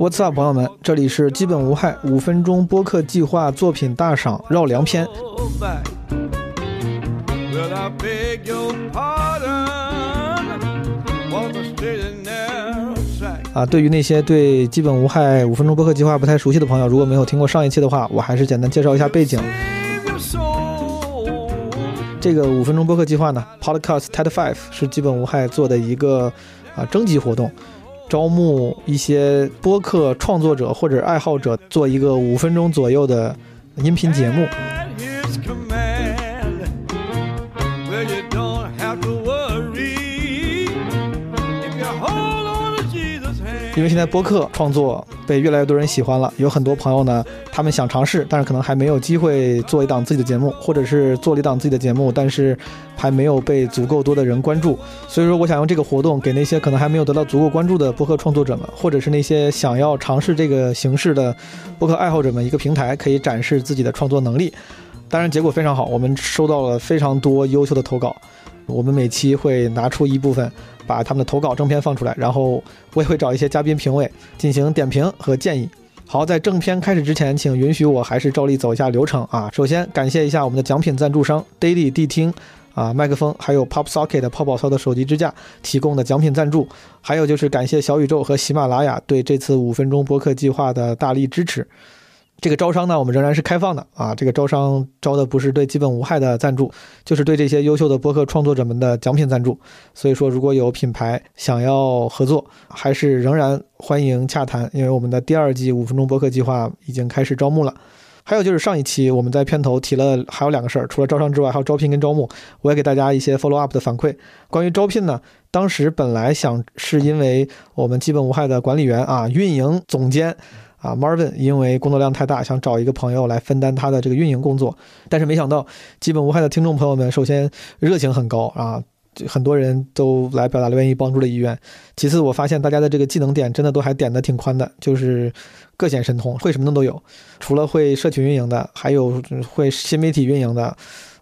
What's up，朋友们，这里是基本无害五分钟播客计划作品大赏绕梁篇。啊，对于那些对基本无害五分钟播客计划不太熟悉的朋友，如果没有听过上一期的话，我还是简单介绍一下背景。这个五分钟播客计划呢，Podcast TED Five 是基本无害做的一个啊征集活动，招募一些播客创作者或者爱好者，做一个五分钟左右的音频节目。因为现在播客创作被越来越多人喜欢了，有很多朋友呢，他们想尝试，但是可能还没有机会做一档自己的节目，或者是做了一档自己的节目，但是还没有被足够多的人关注。所以说，我想用这个活动给那些可能还没有得到足够关注的播客创作者们，或者是那些想要尝试这个形式的播客爱好者们一个平台，可以展示自己的创作能力。当然，结果非常好，我们收到了非常多优秀的投稿。我们每期会拿出一部分，把他们的投稿正片放出来，然后我也会找一些嘉宾评委进行点评和建议。好，在正片开始之前，请允许我还是照例走一下流程啊。首先感谢一下我们的奖品赞助商 Daily 地听啊，麦克风还有 Pop Socket 泡泡操的手机支架提供的奖品赞助，还有就是感谢小宇宙和喜马拉雅对这次五分钟播客计划的大力支持。这个招商呢，我们仍然是开放的啊。这个招商招的不是对基本无害的赞助，就是对这些优秀的播客创作者们的奖品赞助。所以说，如果有品牌想要合作，还是仍然欢迎洽谈。因为我们的第二季五分钟播客计划已经开始招募了。还有就是上一期我们在片头提了还有两个事儿，除了招商之外，还有招聘跟招募。我也给大家一些 follow up 的反馈。关于招聘呢，当时本来想是因为我们基本无害的管理员啊，运营总监。啊，Marvin 因为工作量太大，想找一个朋友来分担他的这个运营工作，但是没想到，基本无害的听众朋友们，首先热情很高啊，很多人都来表达了愿意帮助的意愿。其次，我发现大家的这个技能点真的都还点的挺宽的，就是各显神通，会什么的都有。除了会社群运营的，还有会新媒体运营的，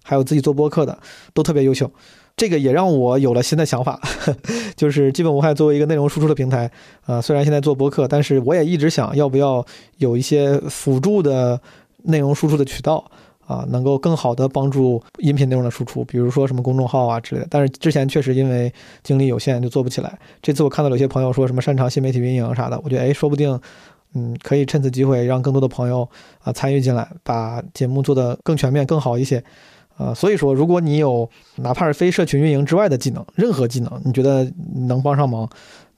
还有自己做播客的，都特别优秀。这个也让我有了新的想法，就是基本无害作为一个内容输出的平台，啊，虽然现在做播客，但是我也一直想要不要有一些辅助的内容输出的渠道，啊，能够更好的帮助音频内容的输出，比如说什么公众号啊之类的。但是之前确实因为精力有限就做不起来。这次我看到有些朋友说什么擅长新媒体运营啥的，我觉得哎，说不定，嗯，可以趁此机会让更多的朋友啊参与进来，把节目做得更全面、更好一些。啊，所以说，如果你有哪怕是非社群运营之外的技能，任何技能，你觉得能帮上忙，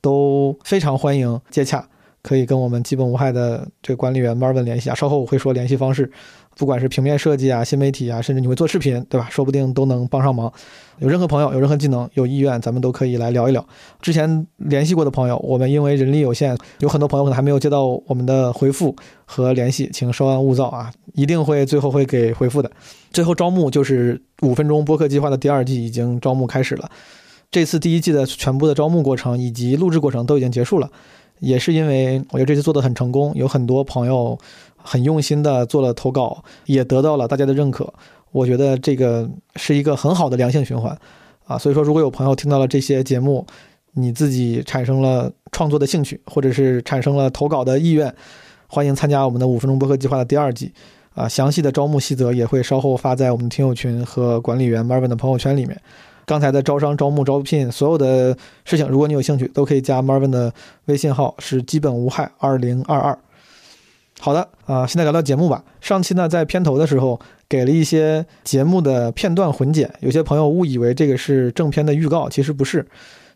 都非常欢迎接洽，可以跟我们基本无害的这个管理员 Marvin 联系啊。稍后我会说联系方式。不管是平面设计啊、新媒体啊，甚至你会做视频，对吧？说不定都能帮上忙。有任何朋友有任何技能、有意愿，咱们都可以来聊一聊。之前联系过的朋友，我们因为人力有限，有很多朋友可能还没有接到我们的回复和联系，请稍安勿躁啊，一定会最后会给回复的。最后招募就是五分钟播客计划的第二季已经招募开始了，这次第一季的全部的招募过程以及录制过程都已经结束了，也是因为我觉得这次做的很成功，有很多朋友。很用心的做了投稿，也得到了大家的认可。我觉得这个是一个很好的良性循环，啊，所以说如果有朋友听到了这些节目，你自己产生了创作的兴趣，或者是产生了投稿的意愿，欢迎参加我们的五分钟播客计划的第二季。啊，详细的招募细则也会稍后发在我们听友群和管理员 Marvin 的朋友圈里面。刚才的招商、招募、招聘所有的事情，如果你有兴趣，都可以加 Marvin 的微信号，是基本无害二零二二。好的啊，现在聊聊节目吧。上期呢，在片头的时候给了一些节目的片段混剪，有些朋友误以为这个是正片的预告，其实不是，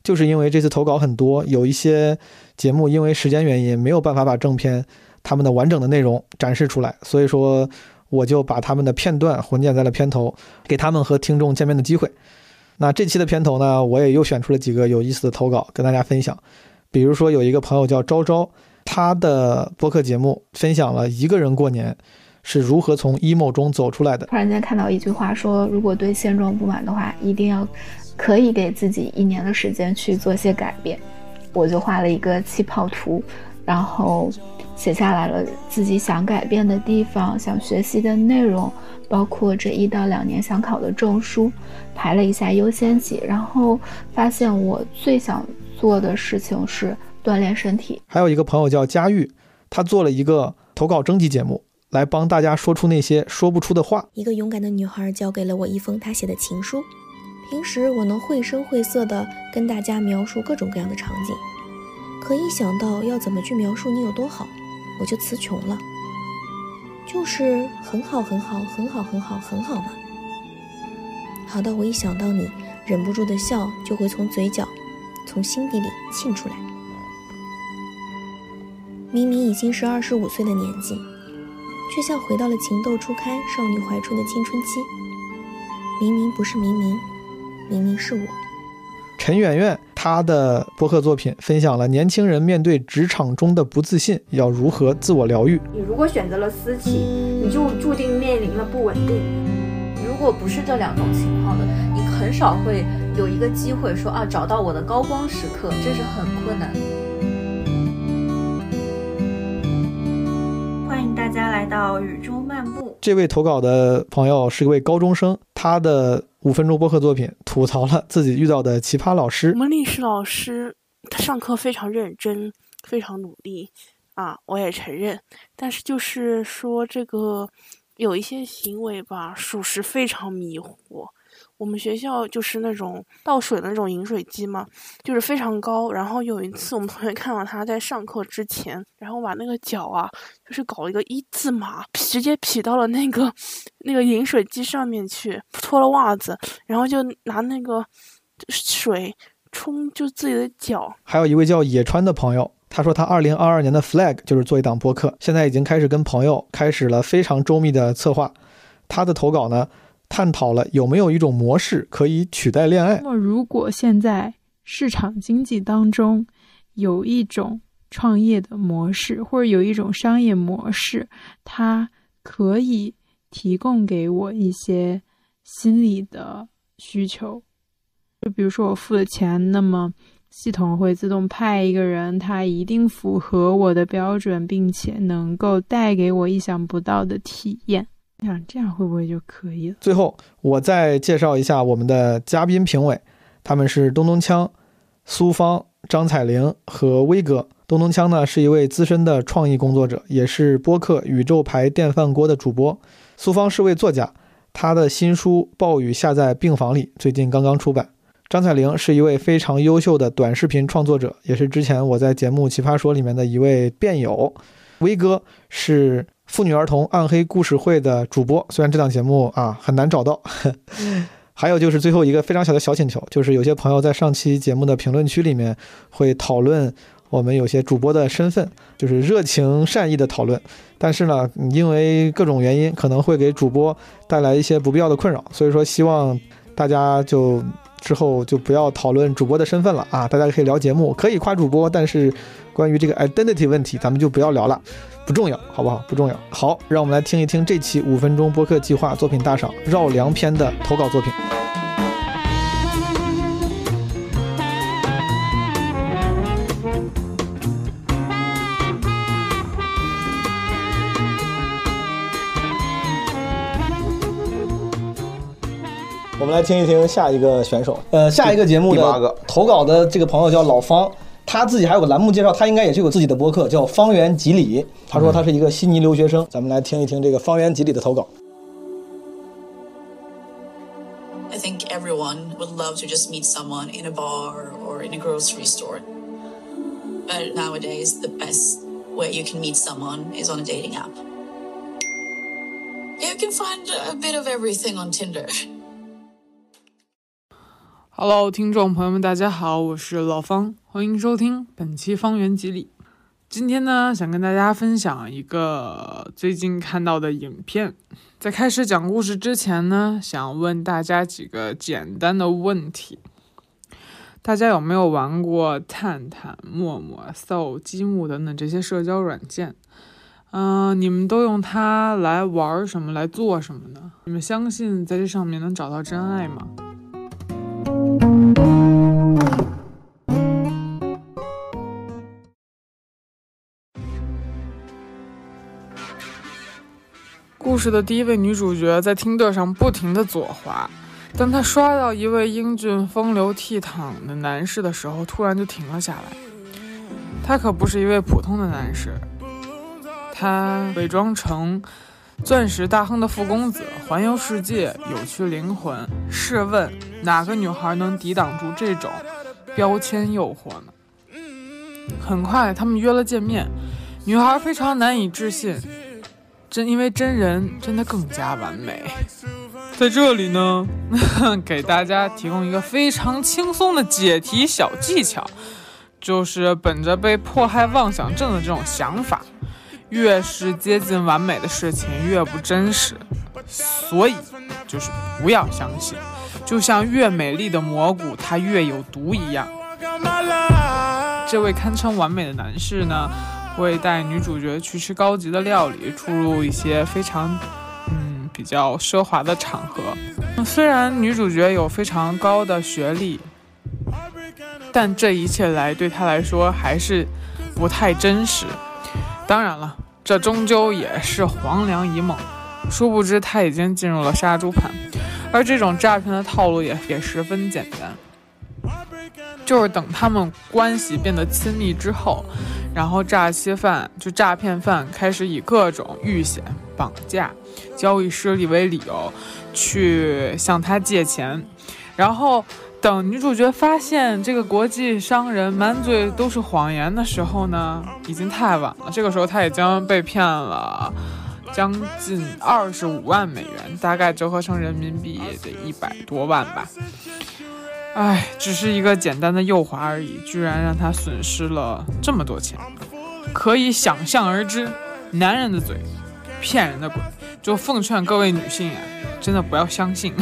就是因为这次投稿很多，有一些节目因为时间原因没有办法把正片他们的完整的内容展示出来，所以说我就把他们的片段混剪在了片头，给他们和听众见面的机会。那这期的片头呢，我也又选出了几个有意思的投稿跟大家分享，比如说有一个朋友叫昭昭。他的播客节目分享了一个人过年是如何从 emo 中走出来的。突然间看到一句话说，如果对现状不满的话，一定要可以给自己一年的时间去做些改变。我就画了一个气泡图，然后写下来了自己想改变的地方、想学习的内容，包括这一到两年想考的证书，排了一下优先级，然后发现我最想做的事情是。锻炼身体。还有一个朋友叫佳玉，他做了一个投稿征集节目，来帮大家说出那些说不出的话。一个勇敢的女孩交给了我一封她写的情书。平时我能绘声绘色地跟大家描述各种各样的场景，可一想到要怎么去描述你有多好，我就词穷了。就是很好，很好，很好，很好，很好嘛。好到我一想到你，忍不住的笑就会从嘴角、从心底里沁出来。明明已经是二十五岁的年纪，却像回到了情窦初开、少女怀春的青春期。明明不是明明。明明是我，陈圆圆，她的博客作品分享了年轻人面对职场中的不自信要如何自我疗愈。你如果选择了私企，你就注定面临了不稳定。如果不是这两种情况的，你很少会有一个机会说啊，找到我的高光时刻，这是很困难。欢迎大家来到雨中漫步。这位投稿的朋友是一位高中生，他的。五分钟播客作品吐槽了自己遇到的奇葩老师。我们历史老师他上课非常认真，非常努力啊，我也承认。但是就是说这个有一些行为吧，属实非常迷惑。我们学校就是那种倒水的那种饮水机嘛，就是非常高。然后有一次我们同学看到他在上课之前，然后把那个脚啊，就是搞了一个一字马，直接劈到了那个那个饮水机上面去，脱了袜子，然后就拿那个水冲就自己的脚。还有一位叫野川的朋友，他说他二零二二年的 flag 就是做一档播客，现在已经开始跟朋友开始了非常周密的策划。他的投稿呢？探讨了有没有一种模式可以取代恋爱。那么，如果现在市场经济当中有一种创业的模式，或者有一种商业模式，它可以提供给我一些心理的需求，就比如说我付了钱，那么系统会自动派一个人，他一定符合我的标准，并且能够带给我意想不到的体验。想这样会不会就可以了？最后，我再介绍一下我们的嘉宾评委，他们是东东锵、苏芳、张彩玲和威哥。东东锵呢是一位资深的创意工作者，也是播客《宇宙牌电饭锅》的主播。苏芳是位作家，他的新书《暴雨下在病房里》最近刚刚出版。张彩玲是一位非常优秀的短视频创作者，也是之前我在节目《奇葩说》里面的一位辩友。威哥是。妇女儿童暗黑故事会的主播，虽然这档节目啊很难找到。还有就是最后一个非常小的小请求，就是有些朋友在上期节目的评论区里面会讨论我们有些主播的身份，就是热情善意的讨论。但是呢，因为各种原因，可能会给主播带来一些不必要的困扰，所以说希望大家就之后就不要讨论主播的身份了啊！大家可以聊节目，可以夸主播，但是关于这个 identity 问题，咱们就不要聊了。不重要，好不好？不重要。好，让我们来听一听这期五分钟播客计划作品大赏绕梁篇的投稿作品。我们来听一听下一个选手。呃，下一个节目的投稿的这个朋友叫老方。他自己还有个栏目介绍，他应该也是有自己的博客，叫方圆几里。他说他是一个悉尼留学生。咱们来听一听这个方圆几里的投稿。I think everyone would love to just meet someone in a bar or in a grocery store. But nowadays, the best way you can meet someone is on a dating app. You can find a bit of everything on Tinder. Hello，听众朋友们，大家好，我是老方，欢迎收听本期方圆几里。今天呢，想跟大家分享一个最近看到的影片。在开始讲故事之前呢，想问大家几个简单的问题：大家有没有玩过探探、陌陌、搜、积木等等这些社交软件？嗯，你们都用它来玩什么？来做什么呢？你们相信在这上面能找到真爱吗？故事的第一位女主角在听的上不停的左滑，当她刷到一位英俊、风流倜傥的男士的时候，突然就停了下来。他可不是一位普通的男士，他伪装成钻石大亨的富公子，环游世界，有趣灵魂。试问哪个女孩能抵挡住这种标签诱惑呢？很快，他们约了见面，女孩非常难以置信，真因为真人真的更加完美。在这里呢，给大家提供一个非常轻松的解题小技巧。就是本着被迫害妄想症的这种想法，越是接近完美的事情越不真实，所以就是不要相信，就像越美丽的蘑菇它越有毒一样。这位堪称完美的男士呢，会带女主角去吃高级的料理，出入一些非常嗯比较奢华的场合。虽然女主角有非常高的学历。但这一切来对她来说还是不太真实。当然了，这终究也是黄粱一梦。殊不知他已经进入了杀猪盘，而这种诈骗的套路也也十分简单，就是等他们关系变得亲密之后，然后诈欺犯就诈骗犯开始以各种遇险、绑架、交易失利为理由去向他借钱，然后。等女主角发现这个国际商人满嘴都是谎言的时候呢，已经太晚了。这个时候，她已经被骗了将近二十五万美元，大概折合成人民币也得一百多万吧。唉，只是一个简单的诱滑而已，居然让她损失了这么多钱，可以想象而知，男人的嘴，骗人的鬼。就奉劝各位女性啊，真的不要相信。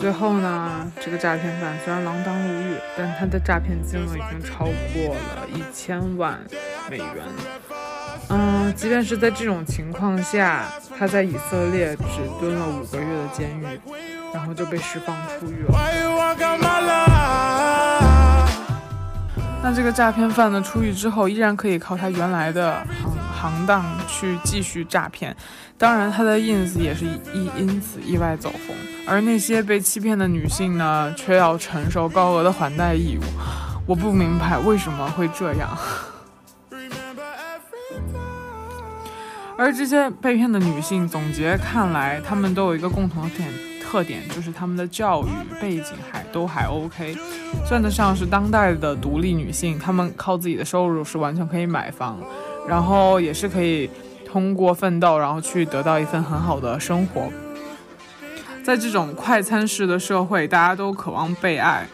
最后呢，这个诈骗犯虽然锒铛入狱，但他的诈骗金额已经超过了一千万美元。嗯，即便是在这种情况下，他在以色列只蹲了五个月的监狱，然后就被释放出狱了。那这个诈骗犯呢，出狱之后依然可以靠他原来的。行当去继续诈骗，当然他的 ins 也是意因此意外走红，而那些被欺骗的女性呢，却要承受高额的还贷义务。我不明白为什么会这样。而这些被骗的女性，总结看来，她们都有一个共同点特点，就是她们的教育背景还都还 OK，算得上是当代的独立女性。她们靠自己的收入是完全可以买房。然后也是可以通过奋斗，然后去得到一份很好的生活。在这种快餐式的社会，大家都渴望被爱，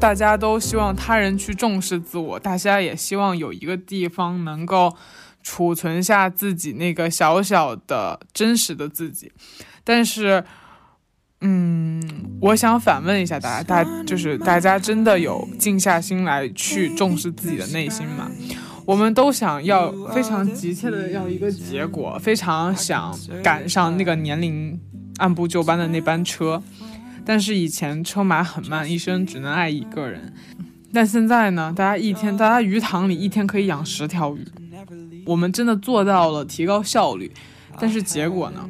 大家都希望他人去重视自我，大家也希望有一个地方能够储存下自己那个小小的真实的自己。但是，嗯，我想反问一下大家，大就是大家真的有静下心来去重视自己的内心吗？我们都想要非常急切的要一个结果，非常想赶上那个年龄按部就班的那班车。但是以前车马很慢，一生只能爱一个人。但现在呢？大家一天，大家鱼塘里一天可以养十条鱼。我们真的做到了提高效率，但是结果呢？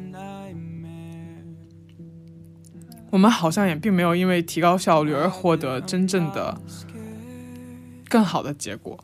我们好像也并没有因为提高效率而获得真正的更好的结果。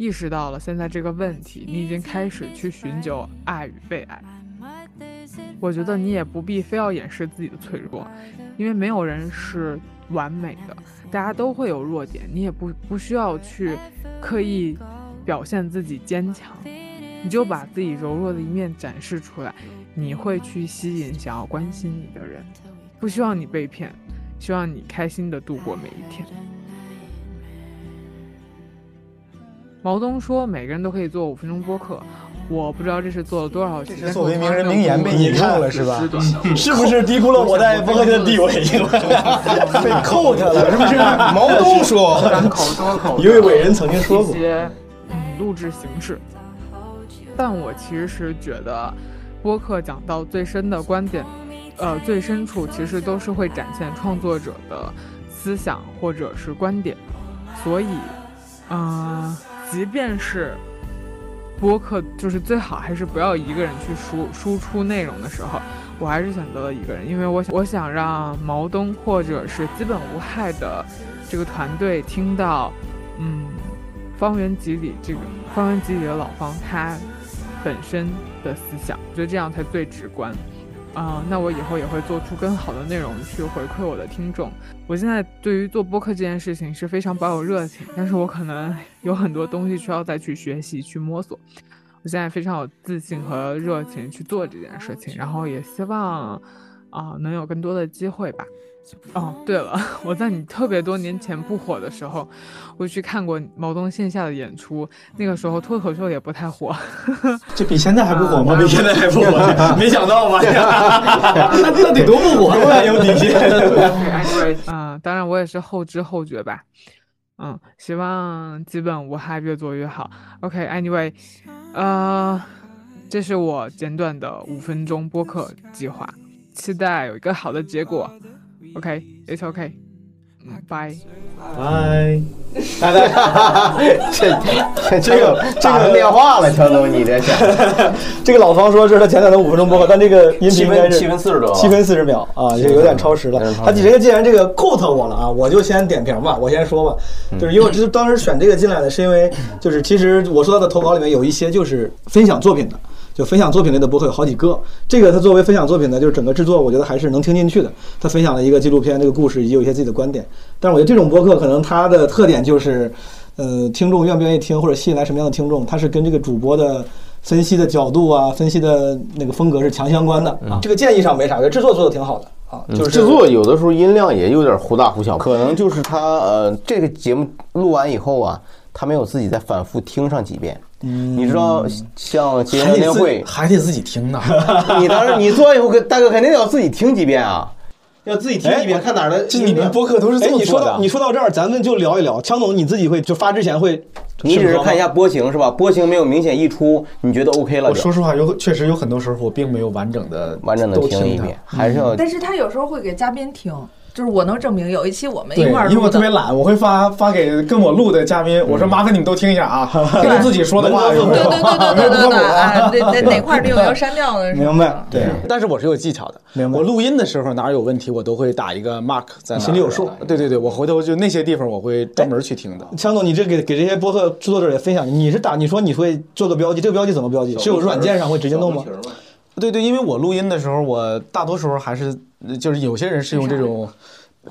意识到了现在这个问题，你已经开始去寻求爱与被爱。我觉得你也不必非要掩饰自己的脆弱，因为没有人是完美的，大家都会有弱点。你也不不需要去刻意表现自己坚强，你就把自己柔弱的一面展示出来，你会去吸引想要关心你的人。不希望你被骗，希望你开心的度过每一天。毛东说：“每个人都可以做五分钟播客。”我不知道这是做了多少期。作为名人名言被引用了是吧？是不是低估了我在播客界的地位？被扣掉了是不是？毛东说：“单口多口。”一位伟人曾经说过。一些录制形式。但我其实是觉得，播客讲到最深的观点，呃，最深处其实都是会展现创作者的思想或者是观点，所以，嗯，即便是播客，就是最好还是不要一个人去输输出内容的时候，我还是选择了一个人，因为我想我想让毛东或者是基本无害的这个团队听到，嗯。方圆几里，这个方圆几里的老方，他本身的思想，我觉得这样才最直观。啊，那我以后也会做出更好的内容去回馈我的听众。我现在对于做播客这件事情是非常保有热情，但是我可能有很多东西需要再去学习、去摸索。我现在非常有自信和热情去做这件事情，然后也希望啊能有更多的机会吧。哦，对了，我在你特别多年前不火的时候，我去看过毛东线下的演出，那个时候脱口秀也不太火，这比现在还不火吗？比现在还不火，没想到吧？那那得多不火，多有底气。嗯，当然我也是后知后觉吧。嗯，希望基本无害，越做越好。OK，Anyway，呃，这是我简短的五分钟播客计划，期待有一个好的结果。OK，it's OK，拜拜。拜拜。这这个这个电话了，强总，你这是。这个老方说这是他简短的五分钟播客，但这个音频应该是七分四十多，七分四十秒啊，就有点超时了。他这个既然这个 quote 我了啊，我就先点评吧，我先说吧，就是因为我这当时选这个进来的是因为，就是其实我说到的投稿里面有一些就是分享作品的。就分享作品类的博客有好几个，这个他作为分享作品呢，就是整个制作，我觉得还是能听进去的。他分享了一个纪录片，这个故事以及有一些自己的观点。但是我觉得这种博客可能它的特点就是，呃，听众愿不愿意听或者吸引来什么样的听众，它是跟这个主播的分析的角度啊、分析的那个风格是强相关的啊。这个建议上没啥，我觉得制作做的挺好的啊。就是制作有的时候音量也有点忽大忽小，可能就是他呃这个节目录完以后啊，他没有自己再反复听上几遍。嗯，你知道像节目年会还得自己听呢。你当时你做完以后，大哥肯定要自己听几遍啊，要自己听几遍，看哪儿的。这你们播客都是这么做的。你说到这儿，咱们就聊一聊。强总，你自己会就发之前会，你只是看一下波形是吧？波形没有明显溢出，你觉得 OK 了？我说实话，有确实有很多时候我并没有完整的完整的听一遍，还是要。但是他有时候会给嘉宾听。就是我能证明，有一期我们一块儿录，因为我特别懒，我会发发给跟我录的嘉宾，我说麻烦你们都听一下啊，听自己说的话，对对对对对对对，哪哪哪块地方要删掉的？明白，对。但是我是有技巧的，明白。我录音的时候哪有问题，我都会打一个 mark 在心里有数。对对对，我回头就那些地方我会专门去听的。强总，你这给给这些播客制作者也分享，你是打你说你会做个标记，这个标记怎么标记？是有软件上会直接弄吗？对对，因为我录音的时候，我大多时候还是就是有些人是用这种。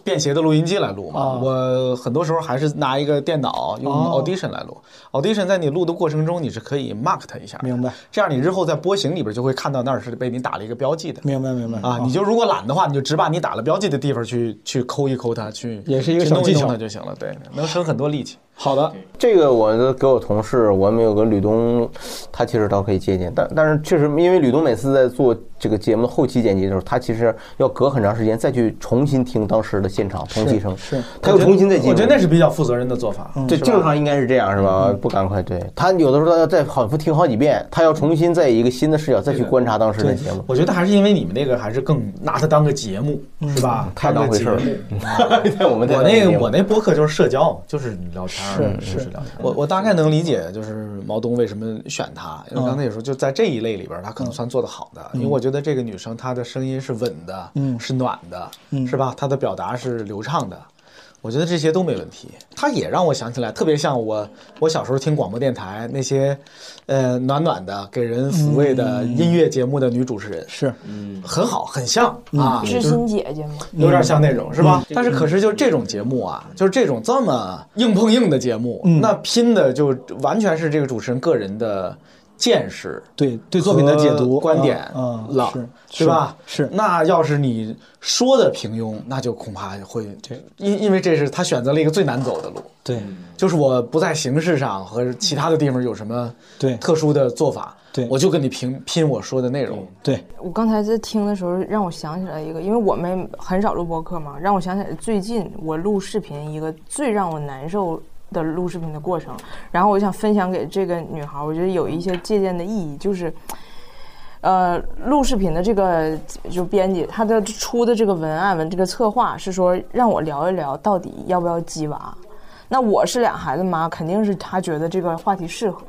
便携的录音机来录嘛，我很多时候还是拿一个电脑用 Audition 来录。Audition 在你录的过程中，你是可以 mark 它一下，明白？这样你日后在波形里边就会看到那儿是被你打了一个标记的，明白明白啊？你就如果懒的话，你就只把你打了标记的地方去去抠一抠它，去也是一个小技巧就行了，对，能省很多力气。好的，这个我给我同事，我们有个吕东，他其实倒可以借鉴，但但是确实，因为吕东每次在做这个节目的后期剪辑的时候，他其实要隔很长时间再去重新听当时的现场同期声，是，他又重新再剪。我觉得那是比较负责任的做法，对，正常应该是这样，是吧？不赶快，对。他有的时候他要再反复听好几遍，他要重新在一个新的视角再去观察当时的节目。我觉得还是因为你们那个还是更拿它当个节目，是吧？太当回事儿。我们我那个我那播客就是社交，就是聊天，是是是。我我大概能理解，就是毛东为什么选她，因为刚才也说，就在这一类里边，她可能算做的好的。因为我觉得这个女生她的声音是稳的，嗯，是暖的，嗯，是吧？她的表达是流畅的。我觉得这些都没问题，它也让我想起来，特别像我我小时候听广播电台那些，呃，暖暖的给人抚慰的音乐节目的女主持人，是，嗯，很好，很像啊，知心姐姐吗？有点像那种，是吧？但是可是就这种节目啊，就是这种这么硬碰硬的节目，那拼的就完全是这个主持人个人的。见识对对作品的解读观点了，是吧？是那要是你说的平庸，那就恐怕会因因为这是他选择了一个最难走的路。对，就是我不在形式上和其他的地方有什么对特殊的做法，对我就跟你拼拼我说的内容。对我刚才在听的时候，让我想起来一个，因为我们很少录播客嘛，让我想起来最近我录视频一个最让我难受。的录视频的过程，然后我想分享给这个女孩，我觉得有一些借鉴的意义，就是，呃，录视频的这个就编辑他的出的这个文案文这个策划是说让我聊一聊到底要不要鸡娃，那我是俩孩子妈，肯定是他觉得这个话题适合，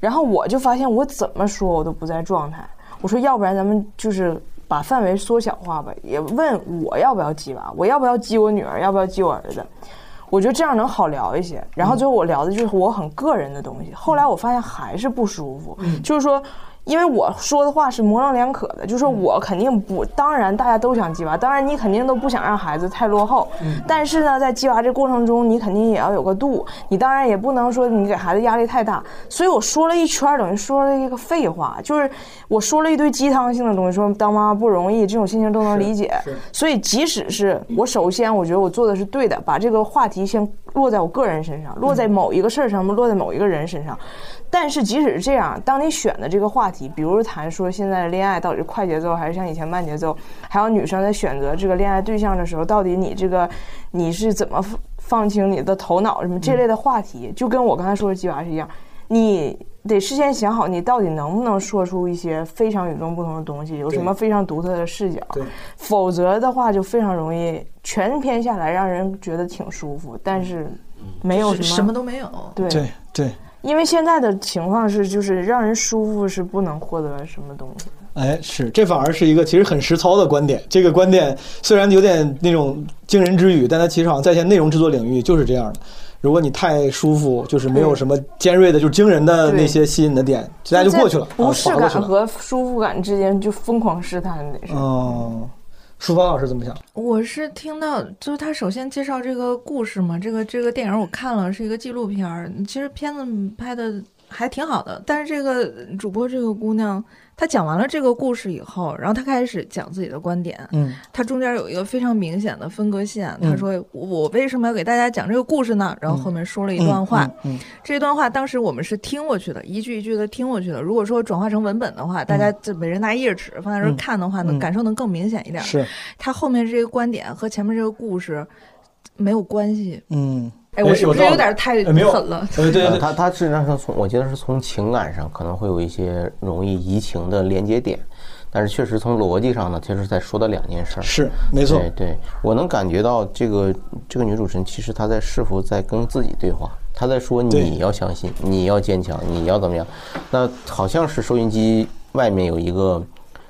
然后我就发现我怎么说我都不在状态，我说要不然咱们就是。把范围缩小化吧，也问我要不要鸡娃，我要不要鸡我女儿，要不要鸡我儿子，我觉得这样能好聊一些。然后最后我聊的就是我很个人的东西。后来我发现还是不舒服，就是说。因为我说的话是模棱两可的，就是我肯定不，当然大家都想鸡娃，当然你肯定都不想让孩子太落后，但是呢，在鸡娃这过程中，你肯定也要有个度，你当然也不能说你给孩子压力太大。所以我说了一圈，等于说了一个废话，就是我说了一堆鸡汤性的东西，说当妈妈不容易，这种心情都能理解。所以即使是我，首先我觉得我做的是对的，把这个话题先落在我个人身上，落在某一个事儿上面，落在某一个人身上。但是即使是这样，当你选的这个话题，比如谈说现在的恋爱到底是快节奏还是像以前慢节奏，还有女生在选择这个恋爱对象的时候，到底你这个你是怎么放清你的头脑什么这类的话题，就跟我刚才说的鸡娃是一样，你得事先想好你到底能不能说出一些非常与众不同的东西，有什么非常独特的视角，否则的话就非常容易全篇下来让人觉得挺舒服，但是没有什么什么都没有，对。对对。因为现在的情况是，就是让人舒服是不能获得什么东西。哎，是，这反而是一个其实很实操的观点。这个观点虽然有点那种惊人之语，但它其实好像在线内容制作领域就是这样的。如果你太舒服，就是没有什么尖锐的、就是惊人的那些吸引的点，大家就过去了。不适感和舒服感之间就疯狂试探得是。哦。淑芳老师怎么想？我是听到，就是他首先介绍这个故事嘛，这个这个电影我看了，是一个纪录片儿。其实片子拍的还挺好的，但是这个主播这个姑娘。她讲完了这个故事以后，然后她开始讲自己的观点。嗯，她中间有一个非常明显的分割线。她说：“我为什么要给大家讲这个故事呢？”然后后面说了一段话。嗯，这段话当时我们是听过去的，一句一句的听过去的。如果说转化成文本的话，大家就每人拿一页纸放在这看的话，呢，感受能更明显一点。是，她后面这个观点和前面这个故事没有关系。嗯。哎，我是不是有点太狠了？对对对，他他实际上是从我觉得是从情感上可能会有一些容易移情的连接点，但是确实从逻辑上呢，其实在说的两件事。是，没错。对对，我能感觉到这个这个女主持人其实她在是否在跟自己对话？她在说你要相信，你要坚强，你要怎么样？那好像是收音机外面有一个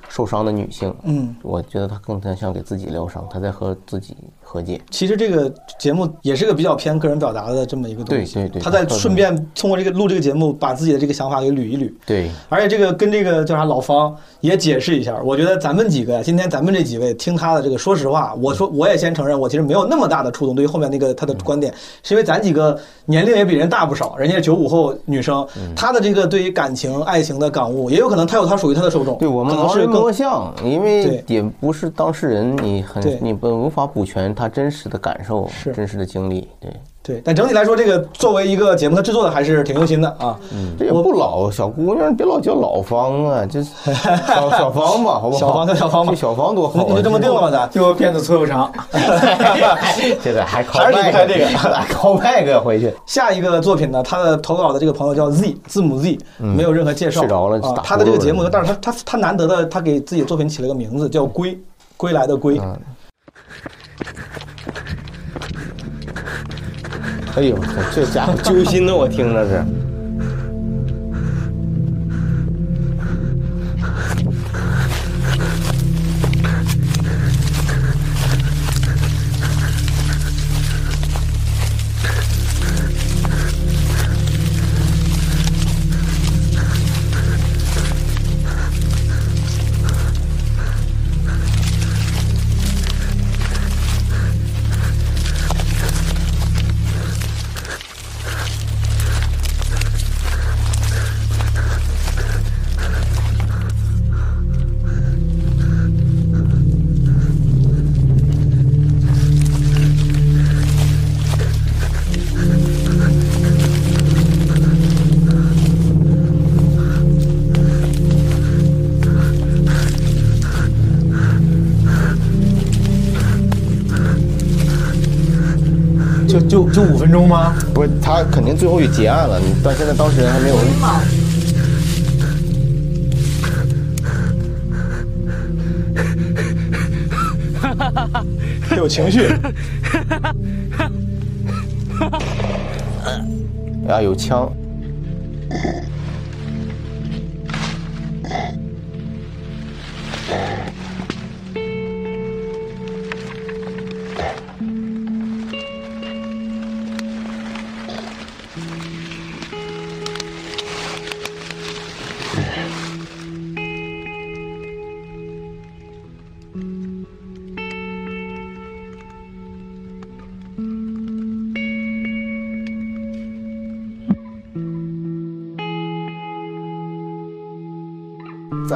受伤的女性。嗯，我觉得她更加像给自己疗伤，她在和自己。和解，其实这个节目也是个比较偏个人表达的这么一个东西。对对对，他在顺便通过这个录这个节目，把自己的这个想法给捋一捋。对，而且这个跟这个叫啥老方也解释一下。我觉得咱们几个呀，今天咱们这几位听他的这个，说实话，我说我也先承认，我其实没有那么大的触动。对于后面那个他的观点，是因为咱几个年龄也比人大不少，人家九五后女生，她的这个对于感情、爱情的感悟，也有可能她有她属于她的受众。对我们可能是更像，因为也不是当事人，你很你不无法补全他真实的感。受是真实的经历，对对，但整体来说，这个作为一个节目，他制作的还是挺用心的啊。嗯，这也不老，小姑娘别老叫老方啊，就 小小方吧，好不好？小方叫小方吧，小方多好，你就这么定了吧，咱就片子粗又长。现 在还靠还是离开这个，靠麦克回去。下一个作品呢，他的投稿的这个朋友叫 Z 字母 Z，没有任何介绍，睡着了。他的这个节目，但是他他他难得的，他给自己作品起了个名字，叫归归来的归。哎呦，这家伙揪心呢，我听着是。就五分钟吗？不是，他肯定最后也结案了，你到现在当事人还没有。有情绪。啊，有枪。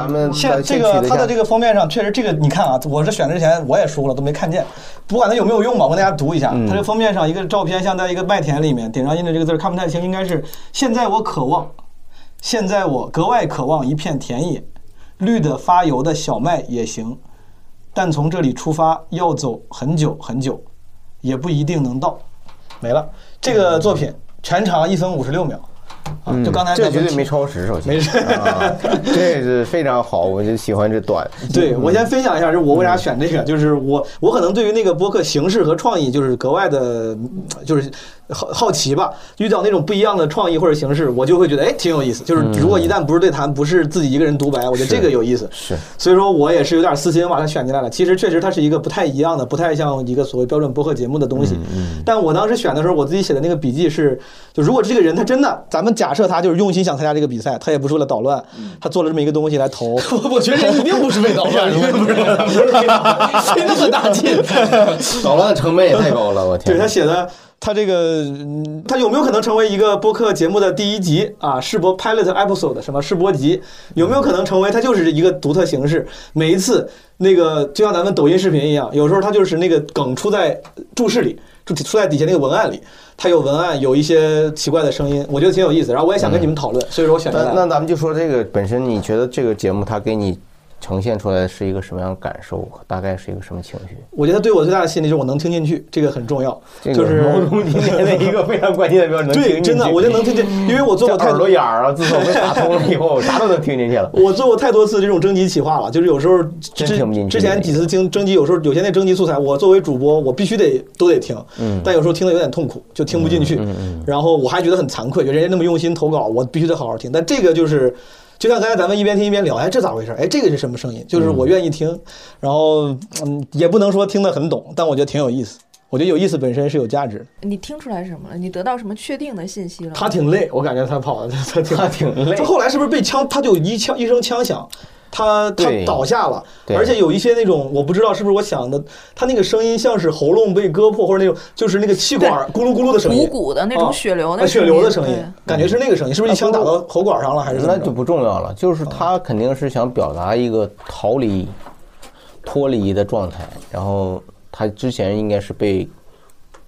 咱们现这个它的这个封面上确实这个你看啊，我是选之前我也输了都没看见，不管它有没有用吧，我跟大家读一下。它这封面上一个照片像在一个麦田里面，顶上印的这个字看不太清，应该是现在我渴望，现在我格外渴望一片田野，绿的发油的小麦也行，但从这里出发要走很久很久，也不一定能到。没了，这个作品全长一分五十六秒。啊，就刚才这绝对没超时，首先。没事，这是非常好，我就喜欢这短。对我先分享一下，就我为啥选这个，就是我我可能对于那个播客形式和创意就是格外的，就是好好奇吧。遇到那种不一样的创意或者形式，我就会觉得哎挺有意思。就是如果一旦不是对谈，不是自己一个人独白，我觉得这个有意思。是，所以说我也是有点私心把它选进来了。其实确实它是一个不太一样的，不太像一个所谓标准播客节目的东西。嗯。但我当时选的时候，我自己写的那个笔记是，就如果这个人他真的，咱们假设他就是用心想参加这个比赛，他也不是为了捣乱，他做了这么一个东西来投。我觉得人一定不是为捣乱，一定不是为捣乱，费那么大劲，捣乱的成本也太高了，我天！对他写的，他这个，他有没有可能成为一个播客节目的第一集啊？试播 pilot episode 什么试播集？有没有可能成为它就是一个独特形式？每一次那个就像咱们抖音视频一样，有时候它就是那个梗出在注释里，出出在底下那个文案里。它有文案，有一些奇怪的声音，我觉得挺有意思。然后我也想跟你们讨论，所以说我选择。那咱们就说这个本身，你觉得这个节目它给你呈现出来是一个什么样的感受？大概是一个什么情绪？我觉得对我最大的吸引力就是我能听进去，这个很重要。就是毛东今年的一个非常关键的标准。对，真的，我就能听见，因为我做过太多眼儿啊，自从被打通了以后，啥都能听进去了。我做过太多次这种征集企划了，就是有时候真听不进去。之前几次听征集，有时候有些那征集素材，我作为主播，我必须得都得听。嗯。但有时候听的有点痛苦，就听不进去。嗯嗯。然后我还觉得很惭愧，就人家那么用心投稿，我必须得好好听。但这个就是。就像刚才咱们一边听一边聊，哎，这咋回事？哎，这个是什么声音？就是我愿意听，然后嗯，也不能说听得很懂，但我觉得挺有意思。我觉得有意思本身是有价值的。你听出来什么了？你得到什么确定的信息了？他挺累，我感觉他跑的他挺他挺累。他后来是不是被枪？他就一枪一声枪响。他他倒下了，而且有一些那种我不知道是不是我想的，他那个声音像是喉咙被割破或者那种，就是那个气管咕噜咕噜的声音，鼓鼓的那种血流的血流的声音，感觉是那个声音，是不是一枪打到喉管上了还是？那就不重要了，就是他肯定是想表达一个逃离、脱离的状态，然后他之前应该是被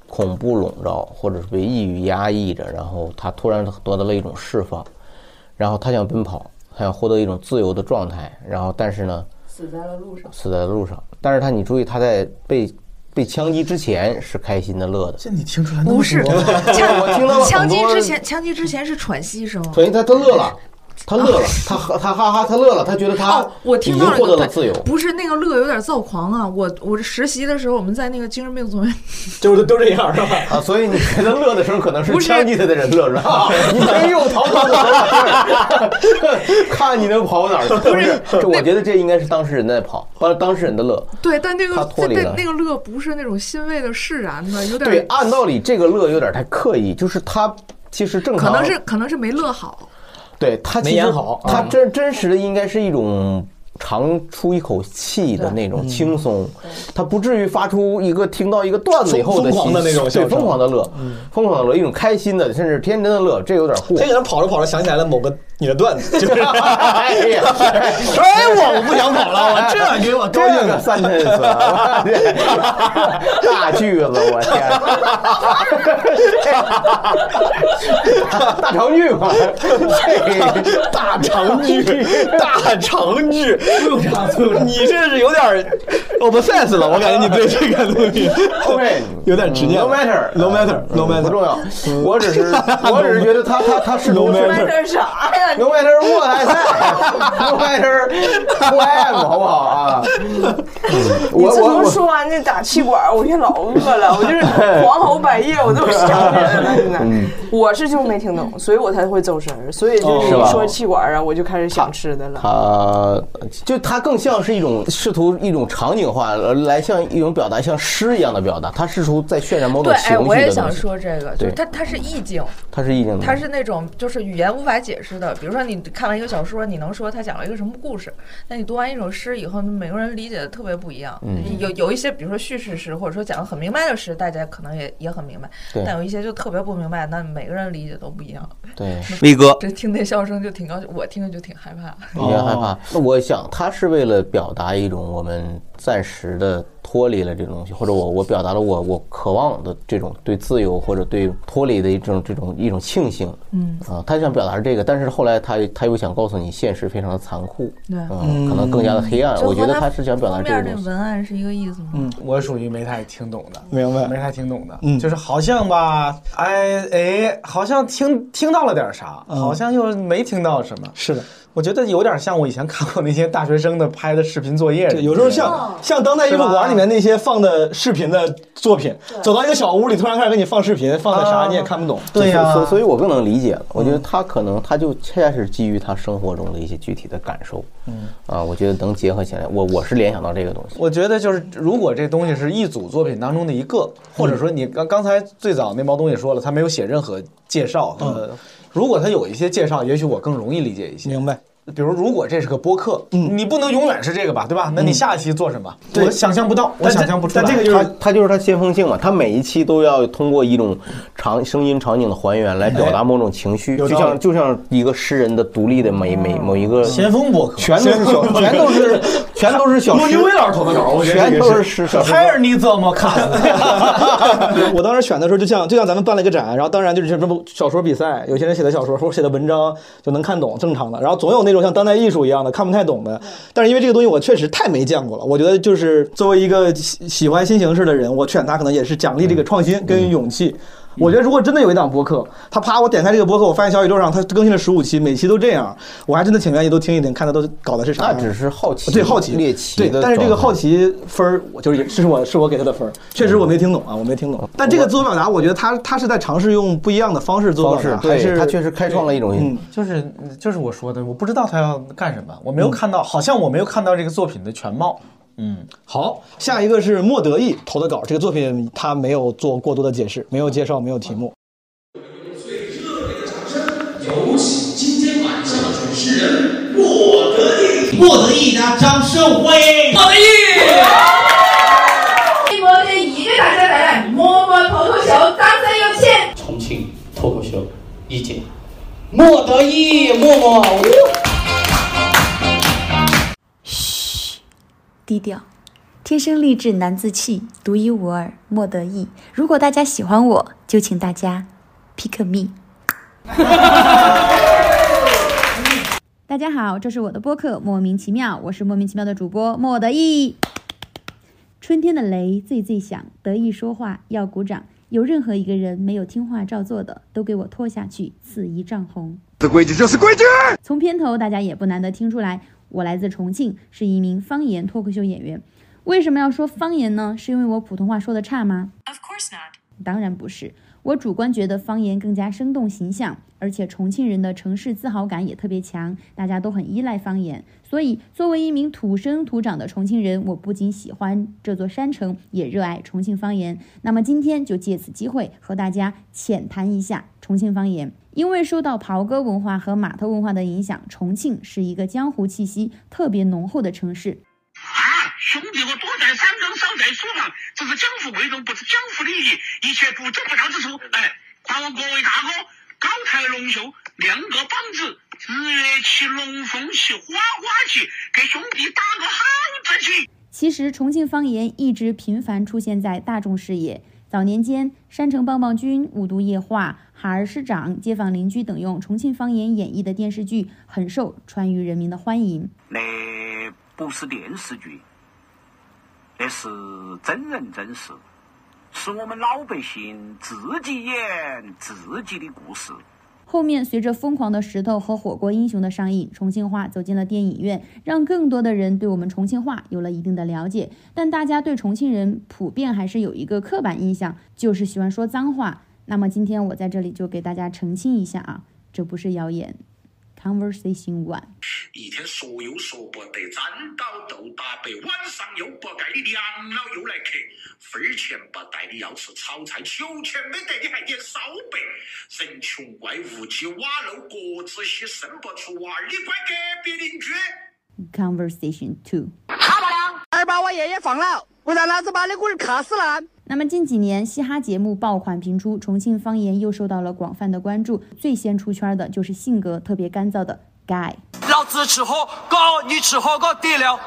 恐怖笼罩，或者是被抑郁压抑着，然后他突然得到了一种释放，然后他想奔跑。他想获得一种自由的状态，然后但是呢，死在了路上。死在了路上，但是他你注意，他在被被枪击之前是开心的乐的。这你听出来？不是，我听到了枪击之前，枪击之前是喘息声。喘息他他乐了。他乐了，他他哈哈，他乐了，他觉得他我听到获得了自由。不是那个乐有点躁狂啊！我我实习的时候，我们在那个精神病总院，就是都这样是吧？啊，所以你觉得乐的时候可能是枪击他的人乐是吧？你没有逃跑的 看你能跑哪儿？不是，我觉得这应该是当事人在跑，完了当事人的乐。对，但那个脱离了那个乐不是那种欣慰的释然的，有点对。按道理这个乐有点太刻意，就是他其实正常，可能是可能是没乐好。对他其实好，他真真实的应该是一种长出一口气的那种轻松，他不至于发出一个听到一个段子以后的疯狂的那种，对疯狂的乐，疯狂的乐，一种开心的甚至天真的乐，这有点过。他可能跑着跑着想起来了某个你的段子，就是。哎呀，哎我不想跑了，我这给我高兴个三千次，大句子，我天，大长句嘛，大长句，大长句，你这是有点 obsessed 了，我感觉你对这个东西 OK 有点执念。No matter，no matter，no matter，不重要。我只是我只是觉得他他他是 no matter 啥呀？No matter what I say，No matter who I am，好不好啊？你自从说完那打气管，我就老饿了，我就是 黄喉百叶，我都想起来了。现在我是就没听懂，所以我才会走神儿。所以就是一说气管啊，我就开始想吃的了。他就它更像是一种试图一种场景化来像一种表达，像诗一样的表达。它试图在渲染某种情绪对，哎，我也想说这个，就是它它是意境，它是意境，它是那种就是语言无法解释的。比如说你看完一个小说，你能说他讲了一个什么故事？那你读完一首诗以后，每个人理解的特别不一样。嗯，有有一些，比如说叙事诗，或者说讲的很明白的诗，大家可能也也很明白。但有一些就特别不明白，那每个人理解都不一样。对，威哥，这听那笑声就挺高兴，我听着就挺害怕。你也害怕？那我想他是为了表达一种我们暂时的。脱离了这种东西，或者我我表达了我我渴望的这种对自由或者对脱离的一种这种一种庆幸，嗯啊，他想表达这个，但是后来他他又想告诉你现实非常的残酷，对，嗯，可能更加的黑暗。我觉得他是想表达这个东西。文案是一个意思吗？嗯，我属于没太听懂的，明白？没太听懂的，嗯，就是好像吧，哎哎，好像听听到了点啥，好像又没听到什么。是的。我觉得有点像我以前看过那些大学生的拍的视频作业，有时候像像当代艺术馆里面那些放的视频的作品，走到一个小屋里，突然开始给你放视频，放的啥你也看不懂。对呀，所所以，我更能理解了。我觉得他可能他就恰恰是基于他生活中的一些具体的感受，嗯。啊，我觉得能结合起来。我我是联想到这个东西。我觉得就是如果这东西是一组作品当中的一个，或者说你刚刚才最早那毛东西说了，他没有写任何介绍，呃，如果他有一些介绍，也许我更容易理解一些。明白。比如，如果这是个播客，嗯，你不能永远是这个吧，对吧？那你下一期做什么？我想象不到，我想象不出来。但这个就是他，他就是他先锋性嘛，他每一期都要通过一种场声音场景的还原来表达某种情绪，就像就像一个诗人的独立的每每某一个先锋播客，全都是小，全都是 全都是小诗。陆老师投的稿，全都是小。还是你怎么看？我当时选的时候，就像就像咱们办了一个展，然后当然就是什么小说比赛，有些人写的小说或者写的文章就能看懂，正常的。然后总有那种像当代艺术一样的。看不太懂的，但是因为这个东西我确实太没见过了，我觉得就是作为一个喜喜欢新形式的人，我选它可能也是奖励这个创新跟勇气。我觉得如果真的有一档播客，他啪我点开这个播客，我发现小宇宙上他更新了十五期，每期都这样，我还真的挺愿意都听一听，看他都搞的是啥。那只是好奇，对好奇猎奇对，但是这个好奇分儿，我就是 是我是我给他的分儿，确实我没听懂啊，我没听懂。但这个自我表达，我觉得他他是在尝试用不一样的方式做表达，还是他确实开创了一种，嗯，就是就是我说的，我不知道他要干什么，我没有看到，好像我没有看到这个作品的全貌。嗯，好，下一个是莫德意投的稿，这个作品他没有做过多的解释，没有介绍，没有题目。有请今天晚上的主持人莫德意，莫德意，大家掌声欢迎莫德义。莫德义给大家带来默默脱口秀，掌声有请。重庆脱口秀一姐，莫德意，默默。低调，天生丽质难自弃，独一无二，莫得意。如果大家喜欢我，就请大家 pick me。大家好，这是我的播客，莫名其妙，我是莫名其妙的主播莫得意。春天的雷最最响，得意说话要鼓掌。有任何一个人没有听话照做的，都给我拖下去，刺一丈红。这规矩就是规矩。从片头大家也不难得听出来，我来自重庆，是一名方言脱口秀演员。为什么要说方言呢？是因为我普通话说的差吗？Of course not。当然不是。我主观觉得方言更加生动形象，而且重庆人的城市自豪感也特别强，大家都很依赖方言。所以，作为一名土生土长的重庆人，我不仅喜欢这座山城，也热爱重庆方言。那么今天就借此机会和大家浅谈一下重庆方言。因为受到袍哥文化和码头文化的影响，重庆是一个江湖气息特别浓厚的城市。啊兄弟，我多在山中，少在书房，这是江湖贵重，不是江湖礼仪，一切不足不到之处。哎，还望各位大哥高抬龙袖，亮个膀子，日月起龙凤起，花花起，给兄弟打个好字旗。其实，重庆方言一直频繁出现在大众视野。早年间，《山城棒棒军》《五毒液化》《哈儿市长》《街坊邻居》等用重庆方言演绎的电视剧很受川渝人民的欢迎。那不是电视剧。那是真人真事，是我们老百姓自己演自己的故事。后面随着《疯狂的石头》和《火锅英雄》的上映，重庆话走进了电影院，让更多的人对我们重庆话有了一定的了解。但大家对重庆人普遍还是有一个刻板印象，就是喜欢说脏话。那么今天我在这里就给大家澄清一下啊，这不是谣言。Conversation One，一天说又说不得，沾到豆打白，晚上又不盖你娘老又来客，分儿钱不带你要吃炒菜，求钱没得你还点烧白，人穷怪物鸡，瓦漏各自稀，生不出娃儿，你怪隔壁邻居。Conversation Two，大宝娘，儿把我爷爷放了，不然老子把你龟儿卡死烂。那么近几年，嘻哈节目爆款频出，重庆方言又受到了广泛的关注。最先出圈的就是性格特别干燥的 Guy。老子吃火锅，你吃火锅底料，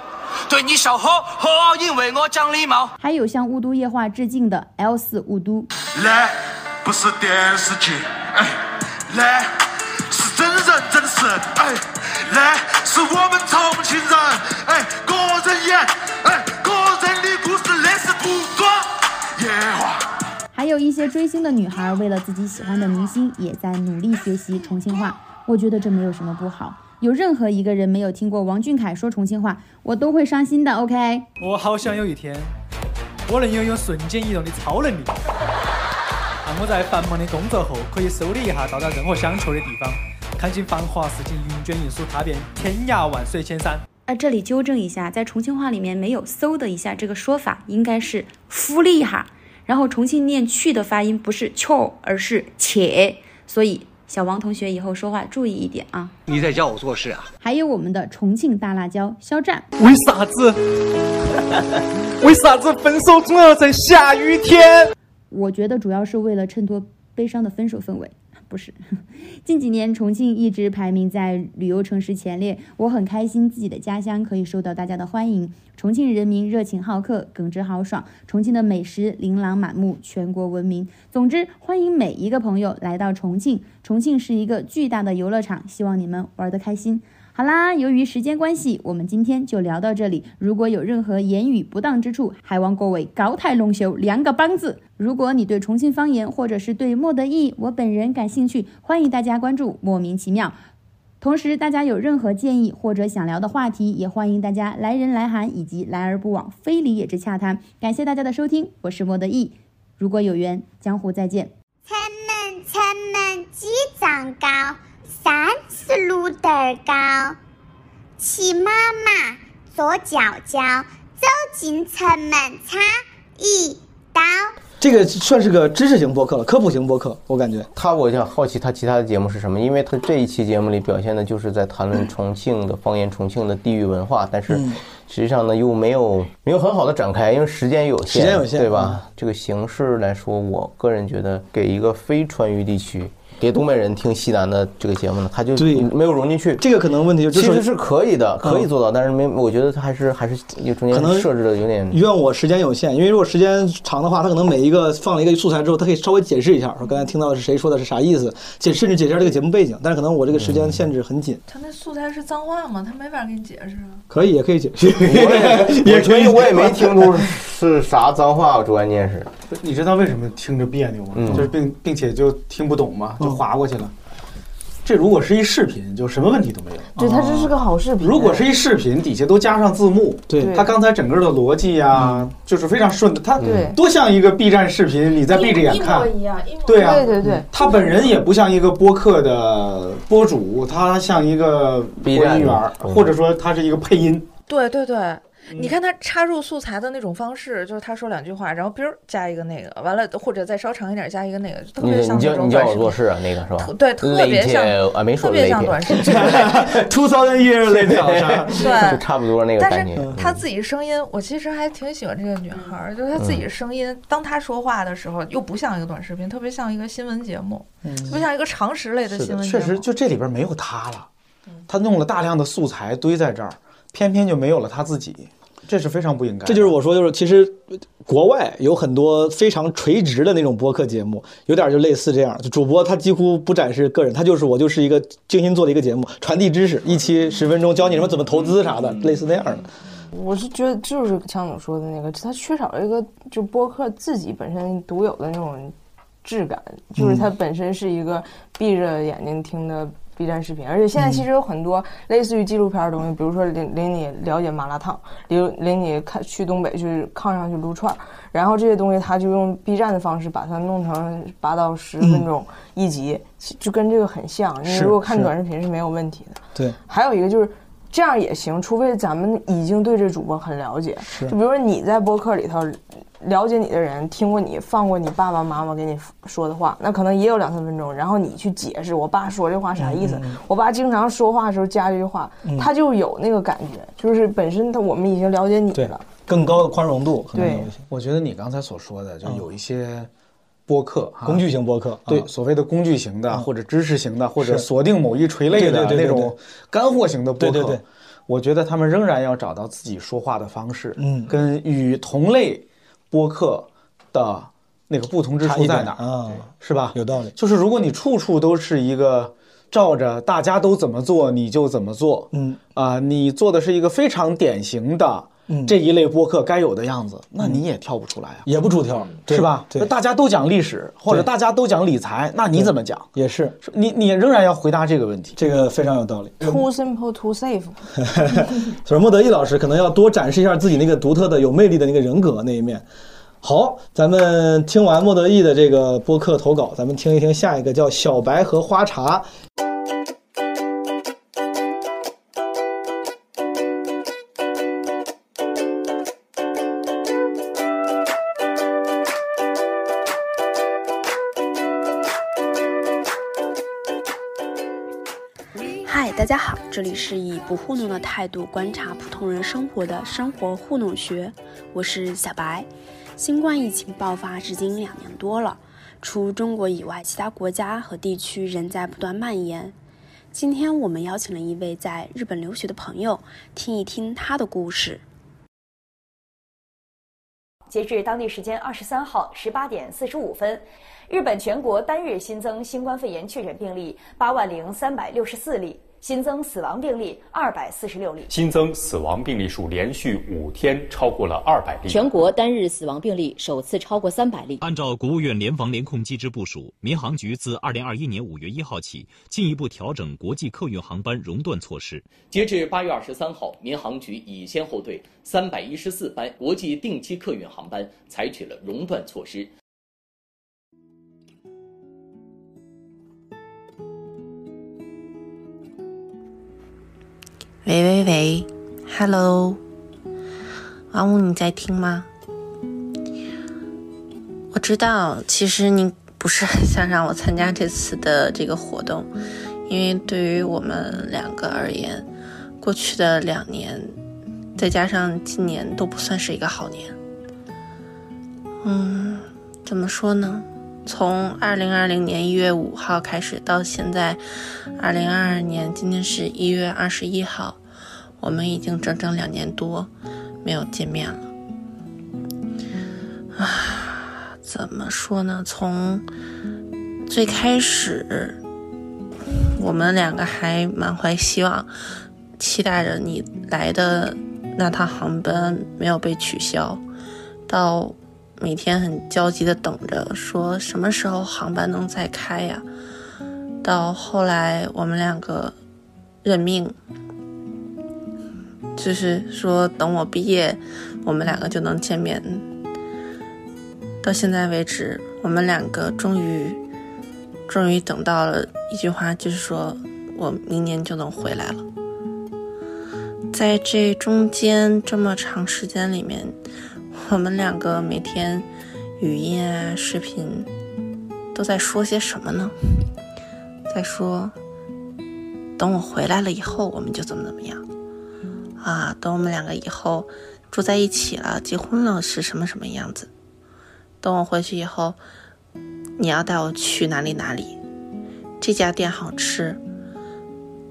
对你笑呵呵，因为我讲礼貌。还有向雾都夜话致敬的 L 四雾都。来不是电视剧，哎，那是真人真事，哎，那是我们重庆人，哎，个人演，哎，还有一些追星的女孩，为了自己喜欢的明星，也在努力学习重庆话。我觉得这没有什么不好。有任何一个人没有听过王俊凯说重庆话，我都会伤心的。OK。我好想有一天，我能拥有瞬间移动的超能力，让我在繁忙的工作后，可以嗖的一下到达任何想去的地方，看尽繁华似锦，云卷云舒，踏遍天涯万水千山。啊，这里纠正一下，在重庆话里面没有“嗖的一下”这个说法，应该是“呼的一下”。然后重庆念“去”的发音不是“翘”，而是“且”，所以小王同学以后说话注意一点啊！你在教我做事啊？还有我们的重庆大辣椒肖战，为啥子？为啥子分手总要在下雨天？我觉得主要是为了衬托悲伤的分手氛围。不是，近几年重庆一直排名在旅游城市前列，我很开心自己的家乡可以受到大家的欢迎。重庆人民热情好客，耿直豪爽，重庆的美食琳琅满目，全国闻名。总之，欢迎每一个朋友来到重庆，重庆是一个巨大的游乐场，希望你们玩得开心。好啦，由于时间关系，我们今天就聊到这里。如果有任何言语不当之处，还望各位高抬龙修，两个帮子。如果你对重庆方言或者是对莫德意我本人感兴趣，欢迎大家关注莫名其妙。同时，大家有任何建议或者想聊的话题，也欢迎大家来人来函以及来而不往，非礼也之洽谈。感谢大家的收听，我是莫德意。如果有缘，江湖再见。城门城门几丈高，三十六德高。骑妈妈，坐脚脚，走进城门插一刀。这个算是个知识型播客了，科普型播客，我感觉。他，我想好奇他其他的节目是什么，因为他这一期节目里表现的就是在谈论重庆的方言、重庆的地域文化，但是实际上呢又没有没有很好的展开，因为时间有限，时间有限，对吧？这个形式来说，我个人觉得给一个非川渝地区。给东北人听西南的这个节目呢，他就没有融进去。这个可能问题就其实是可以的，可以做到，但是没，我觉得他还是还是有中间可能设置的有点。怨我时间有限，因为如果时间长的话，他可能每一个放了一个素材之后，他可以稍微解释一下，说刚才听到的是谁说的是啥意思，解甚至解释这个节目背景。但是可能我这个时间限制很紧。他那素材是脏话吗？他没法给你解释啊。可以，也可以解释。我也 可以，我也没听出是啥脏话，主关键是。你知道为什么听着别扭吗？嗯、就是并并且就听不懂吗，就划过去了。这如果是一视频，就什么问题都没有。对，它这是个好视频。如果是一视频，底下都加上字幕，对，它刚才整个的逻辑啊，就是非常顺的。它对多像一个 B 站视频，你在闭着眼看，一模一样，一模对啊，对对对。他本人也不像一个播客的播主，他像一个播音员，或者说他是一个配音。对对对。你看他插入素材的那种方式，就是他说两句话，然后比如加一个那个，完了或者再稍长一点加一个那个，特别像那种你叫我做事啊，那个是吧？对，特别像啊，没说特别像短视频。Two thousand years later，对，就差不多那个。但是他自己声音，我其实还挺喜欢这个女孩，就是她自己声音，当她说话的时候，又不像一个短视频，特别像一个新闻节目，特别像一个常识类的新闻节目。确实，就这里边没有她了，她弄了大量的素材堆在这儿，偏偏就没有了他自己。这是非常不应该。这就是我说，就是其实国外有很多非常垂直的那种播客节目，有点就类似这样，就主播他几乎不展示个人，他就是我就是一个精心做的一个节目，传递知识，一期十分钟教你什么怎么投资啥的，类似那样的。我是觉得就是像总说的那个，它缺少了一个就播客自己本身独有的那种质感，就是它本身是一个闭着眼睛听的。B 站视频，而且现在其实有很多类似于纪录片的东西，比如说领领你了解麻辣烫，领领你看去东北去炕上去撸串儿，然后这些东西他就用 B 站的方式把它弄成八到十分钟一集，就跟这个很像。你如果看短视频是没有问题的。对，还有一个就是这样也行，除非咱们已经对这主播很了解，就比如说你在播客里头。了解你的人听过你放过你爸爸妈妈给你说的话，那可能也有两三分钟。然后你去解释我爸说这话啥意思。我爸经常说话的时候加这句话，他就有那个感觉，就是本身他我们已经了解你了，更高的宽容度。对，我觉得你刚才所说的，就有一些播客，工具型播客，对，所谓的工具型的或者知识型的或者锁定某一垂类的那种干货型的播客，我觉得他们仍然要找到自己说话的方式，嗯，跟与同类。播客的那个不同之处在哪啊？是吧？有道理。就是如果你处处都是一个照着大家都怎么做你就怎么做，嗯啊，你做的是一个非常典型的这一类播客该有的样子，那你也跳不出来啊，也不出挑，是吧？那大家都讲历史或者大家都讲理财，那你怎么讲？也是，你你仍然要回答这个问题，这个非常有道理。Too simple, too safe。所以莫德义老师可能要多展示一下自己那个独特的、有魅力的那个人格那一面。好，咱们听完莫德义的这个播客投稿，咱们听一听下一个叫小白和花茶。这里是以不糊弄的态度观察普通人生活的生活糊弄学，我是小白。新冠疫情爆发至今两年多了，除中国以外，其他国家和地区仍在不断蔓延。今天我们邀请了一位在日本留学的朋友，听一听他的故事。截至当地时间二十三号十八点四十五分，日本全国单日新增新冠肺炎确诊病例八万零三百六十四例。新增死亡病例二百四十六例，新增死亡病例数连续五天超过了二百例。全国单日死亡病例首次超过三百例。按照国务院联防联控机制部署，民航局自二零二一年五月一号起，进一步调整国际客运航班熔断措施。截至八月二十三号，民航局已先后对三百一十四班国际定期客运航班采取了熔断措施。喂喂喂，Hello，阿武你在听吗？我知道，其实你不是很想让我参加这次的这个活动，因为对于我们两个而言，过去的两年，再加上今年都不算是一个好年。嗯，怎么说呢？从二零二零年一月五号开始到现在，二零二二年今天是一月二十一号，我们已经整整两年多没有见面了。啊，怎么说呢？从最开始，我们两个还满怀希望，期待着你来的那趟航班没有被取消，到。每天很焦急的等着，说什么时候航班能再开呀？到后来我们两个认命，就是说等我毕业，我们两个就能见面。到现在为止，我们两个终于，终于等到了一句话，就是说我明年就能回来了。在这中间这么长时间里面。我们两个每天语音啊、视频都在说些什么呢？在说，等我回来了以后，我们就怎么怎么样啊？等我们两个以后住在一起了、结婚了是什么什么样子？等我回去以后，你要带我去哪里哪里？这家店好吃，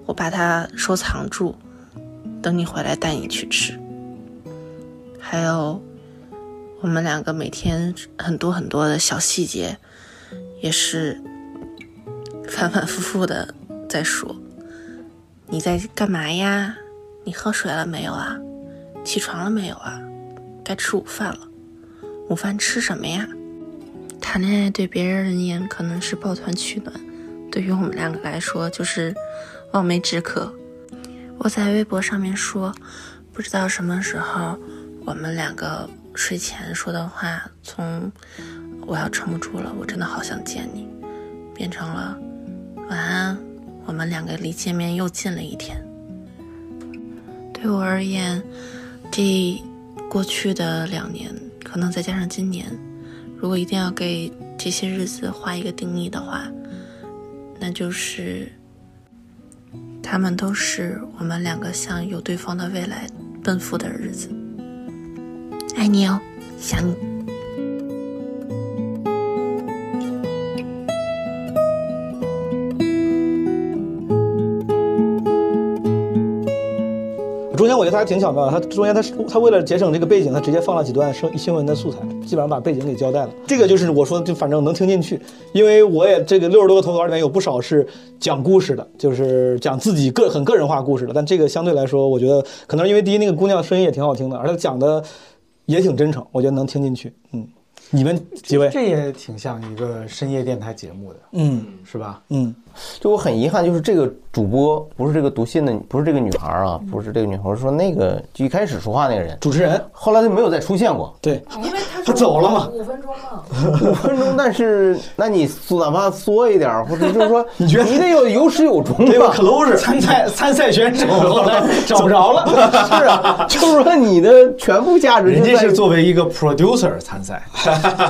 我把它收藏住，等你回来带你去吃。还有。我们两个每天很多很多的小细节，也是反反复复的在说。你在干嘛呀？你喝水了没有啊？起床了没有啊？该吃午饭了，午饭吃什么呀？谈恋爱对别人而言可能是抱团取暖，对于我们两个来说就是望梅止渴。我在微博上面说，不知道什么时候我们两个睡前说的话，从我要撑不住了，我真的好想见你，变成了晚安，我们两个离见面又近了一天。对我而言，这过去的两年，可能再加上今年，如果一定要给这些日子画一个定义的话，那就是，他们都是我们两个向有对方的未来奔赴的日子。爱你哦，想你。我觉得他还挺巧妙的，他中间他他为了节省这个背景，他直接放了几段生新闻的素材，基本上把背景给交代了。这个就是我说的，就反正能听进去，因为我也这个六十多个投稿里面有不少是讲故事的，就是讲自己个很个人化故事的。但这个相对来说，我觉得可能因为第一那个姑娘声音也挺好听的，而且讲的也挺真诚，我觉得能听进去。嗯，你们几位？这也挺像一个深夜电台节目的，嗯，是吧？嗯，就我很遗憾，就是这个主播不是这个读信的，不是这个女孩啊，不是这个女孩，我说那个就一开始说话那个人，主持人，后来就没有再出现过。对，因为他走了嘛，五分钟嘛，五分钟，但是那你哪怕缩一点，或者就是说，你觉得你得有有始有终对吧？close 参赛参赛选手后来 找不着了，是啊，就是说你的全部价值人家是作为一个 producer 参赛，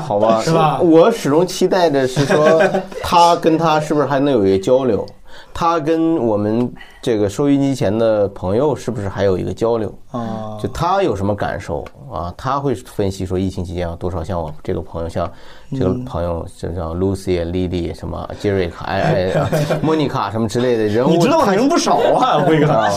好吧，是吧我始终期待的是说，他跟他是不是还能有一交流？他跟我们这个收音机前的朋友是不是还有一个交流？啊，就他有什么感受啊？他会分析说，疫情期间有多少像我这个朋友，像这个朋友，就像 Lucy、Lily 什么 Jerry、哎哎、莫妮卡什么之类的人物，你知道的人不少啊，辉哥。啊，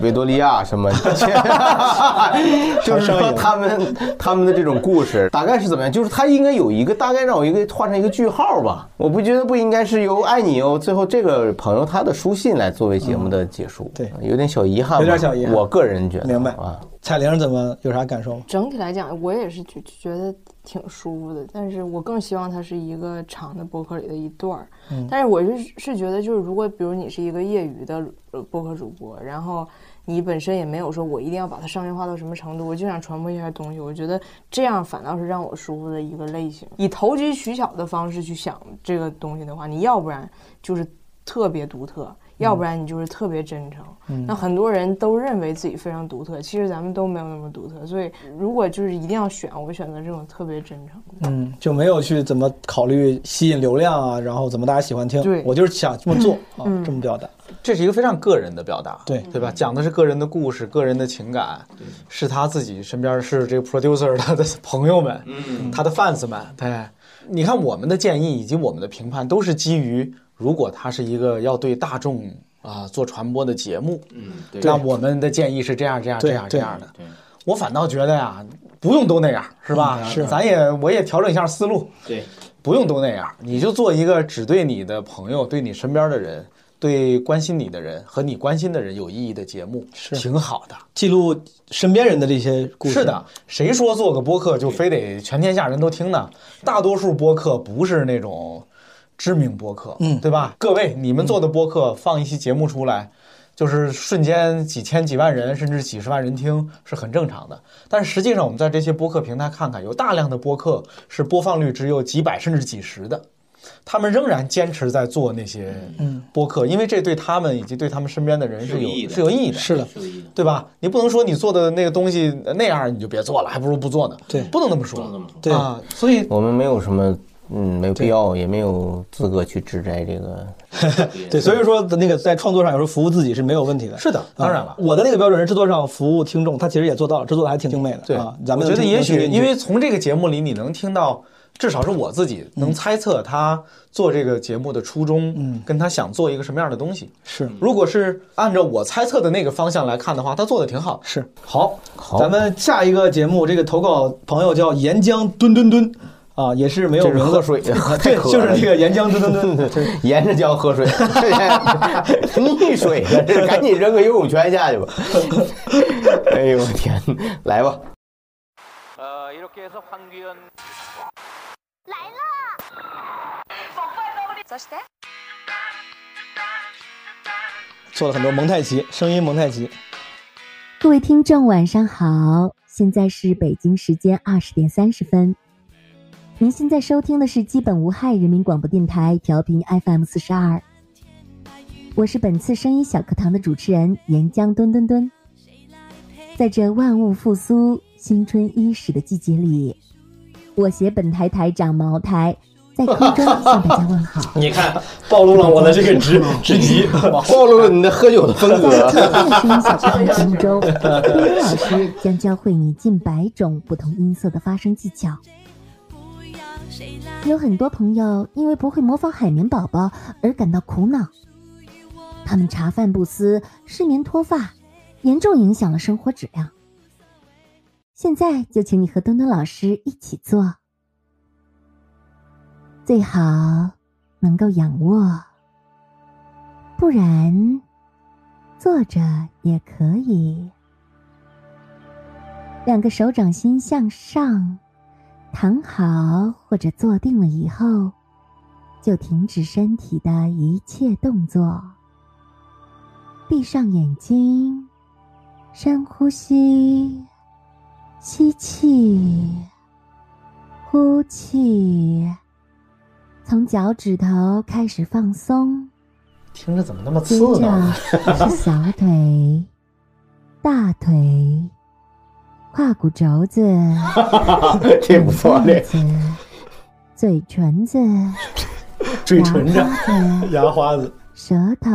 维多利亚什么，就是说他们他们的这种故事大概是怎么样？就是他应该有一个大概让我一个画上一个句号吧。我不觉得不应该是由爱你哦，最后这个朋友他的书信来作为节目的结束，对，有点小遗憾吧，有点小遗憾我个人觉得，明白啊。彩玲怎么有啥感受吗？整体来讲，我也是觉觉得挺舒服的，但是我更希望它是一个长的博客里的一段儿。嗯但是我是是觉得，就是如果比如你是一个业余的呃播客主播，然后你本身也没有说我一定要把它商业化到什么程度，我就想传播一下东西，我觉得这样反倒是让我舒服的一个类型。以投机取巧的方式去想这个东西的话，你要不然就是特别独特。要不然你就是特别真诚，嗯那很多人都认为自己非常独特，其实咱们都没有那么独特。所以如果就是一定要选，我会选择这种特别真诚。嗯，就没有去怎么考虑吸引流量啊，然后怎么大家喜欢听。对我就是想这么做啊，嗯这么表达。这是一个非常个人的表达，对对吧？讲的是个人的故事、个人的情感，是他自己身边是这个 producer 他 的朋友们，嗯他的 fans 们。对，你看我们的建议以及我们的评判都是基于，如果它是一个要对大众啊、做传播的节目，嗯，对那我们的建议是这样、这样、这样、这样的。对我反倒觉得呀，不用都那样，是吧？嗯是咱也我也调整一下思路，对，不用都那样，你就做一个只对你的朋友、对你身边的人、对关心你的人和你关心的人有意义的节目，是挺好的。记录身边人的这些故事。是的，谁说做个播客就非得全天下人都听呢？大多数播客不是那种知名播客，嗯对吧？各位，你们做的播客放一期节目出来。就是瞬间几千几万人甚至几十万人听是很正常的，但是实际上我们在这些播客平台看看，有大量的播客是播放率只有几百甚至几十的，他们仍然坚持在做那些嗯播客，因为这对他们以及对他们身边的人是有是有意义的是有意义的，对吧？你不能说你做的那个东西那样你就别做了，还不如不做呢。对不能那么说。对啊，所以我们没有什么，嗯，没有必要，也没有资格去指摘这个。对，所以说那个在创作上有时候服务自己是没有问题的。是的，当然了啊。我的那个标准是制作上服务听众，他其实也做到了，制作的还挺精美的。对啊，咱们觉得也许因为从这个节目里你能听到，至少是我自己能猜测他做这个节目的初衷，嗯跟他想做一个什么样的东西。是如果是按照我猜测的那个方向来看的话，他做的挺好。是好，好，咱们下一个节目，这个投稿朋友叫岩浆墩墩墩。啊，也是没有喝字。喝水的，对，就是那个沿江吨吨吨，沿着江喝水，溺水了，赶紧扔个游泳圈下去吧。哎呦我天，来吧。呃，来了。做了很多蒙太奇，声音蒙太奇。各位听众，晚上好，现在是北京时间二十点三十分。您现在收听的是基本无害人民广播电台调频 FM 四十二，我是本次声音小课堂的主持人岩浆墩墩墩。在这万物复苏、新春伊始的季节里，我携本台台长茅台在空中向大家问好。你看，暴露了我的这个职 职级，暴露了你的喝酒的风格。在声音小课堂 节目中，墩墩老师将教会你近百种不同音色的发声技巧。有很多朋友因为不会模仿海绵宝宝而感到苦恼，他们茶饭不思、失眠脱发，严重影响了生活质量。现在就请你和墩墩老师一起做，最好能够仰卧，不然坐着也可以。两个手掌心向上。躺好或者坐定了以后，就停止身体的一切动作，闭上眼睛，深呼吸，吸气，呼气，从脚趾头开始放松，听着怎么那么接刺呢？着是小腿、大腿。胯骨轴子，这不错这嘴唇子，嘴唇子，牙花子，舌头，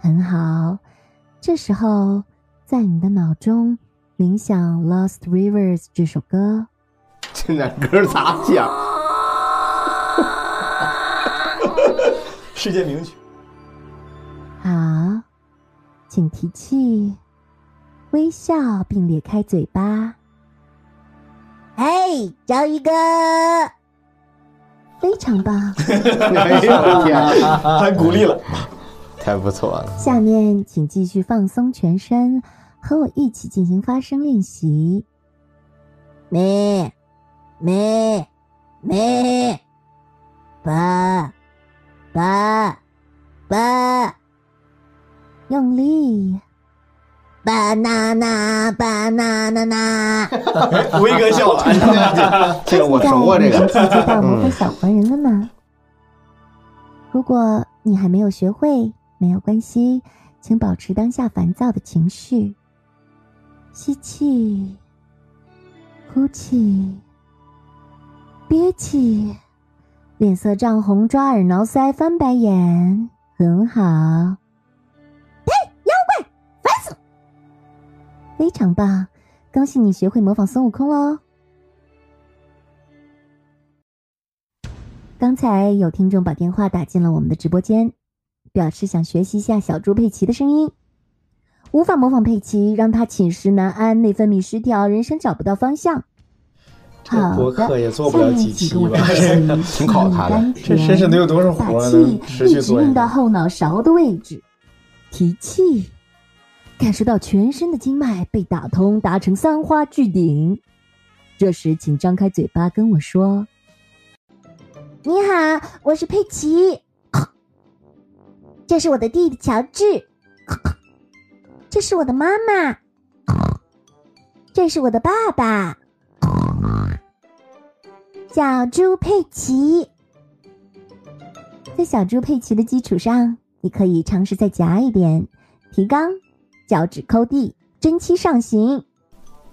很好。这时候，在你的脑中冥想《Lost Rivers》这首歌。这俩歌咋讲？世界名曲。好，请提气。微笑并咧开嘴巴。嘿，章鱼哥，非常棒！哎呦我天，太鼓励了，太不错了。下面请继续放松全身，和我一起进行发声练习。咩咩咩，吧吧吧，用力。Banana banana，威哥笑了，这个我熟过，这个。现在接到魔法小黄人了吗？如果你还没有学会，没有关系，请保持当下烦躁的情绪。吸气，呼气，憋气，脸色涨红，抓耳挠腮，翻白眼，很好。非常棒，恭喜你学会模仿孙悟空喽！刚才有听众把电话打进了我们的直播间，表示想学习一下小猪佩奇的声音，无法模仿佩奇，让他寝食难安、内分泌失调、人生找不到方向。好播客也做不了几期吧，挺考他的。这身上得有多少活把呢？气一直用到后脑勺的位置，提气。感受到全身的经脉被打通，达成三花聚顶。这时，请张开嘴巴跟我说：“你好，我是佩奇。这是我的弟弟乔治。这是我的妈妈。这是我的爸爸。小猪佩奇。在小猪佩奇的基础上，你可以尝试再夹一点，提纲。”脚趾抠地，真气上行。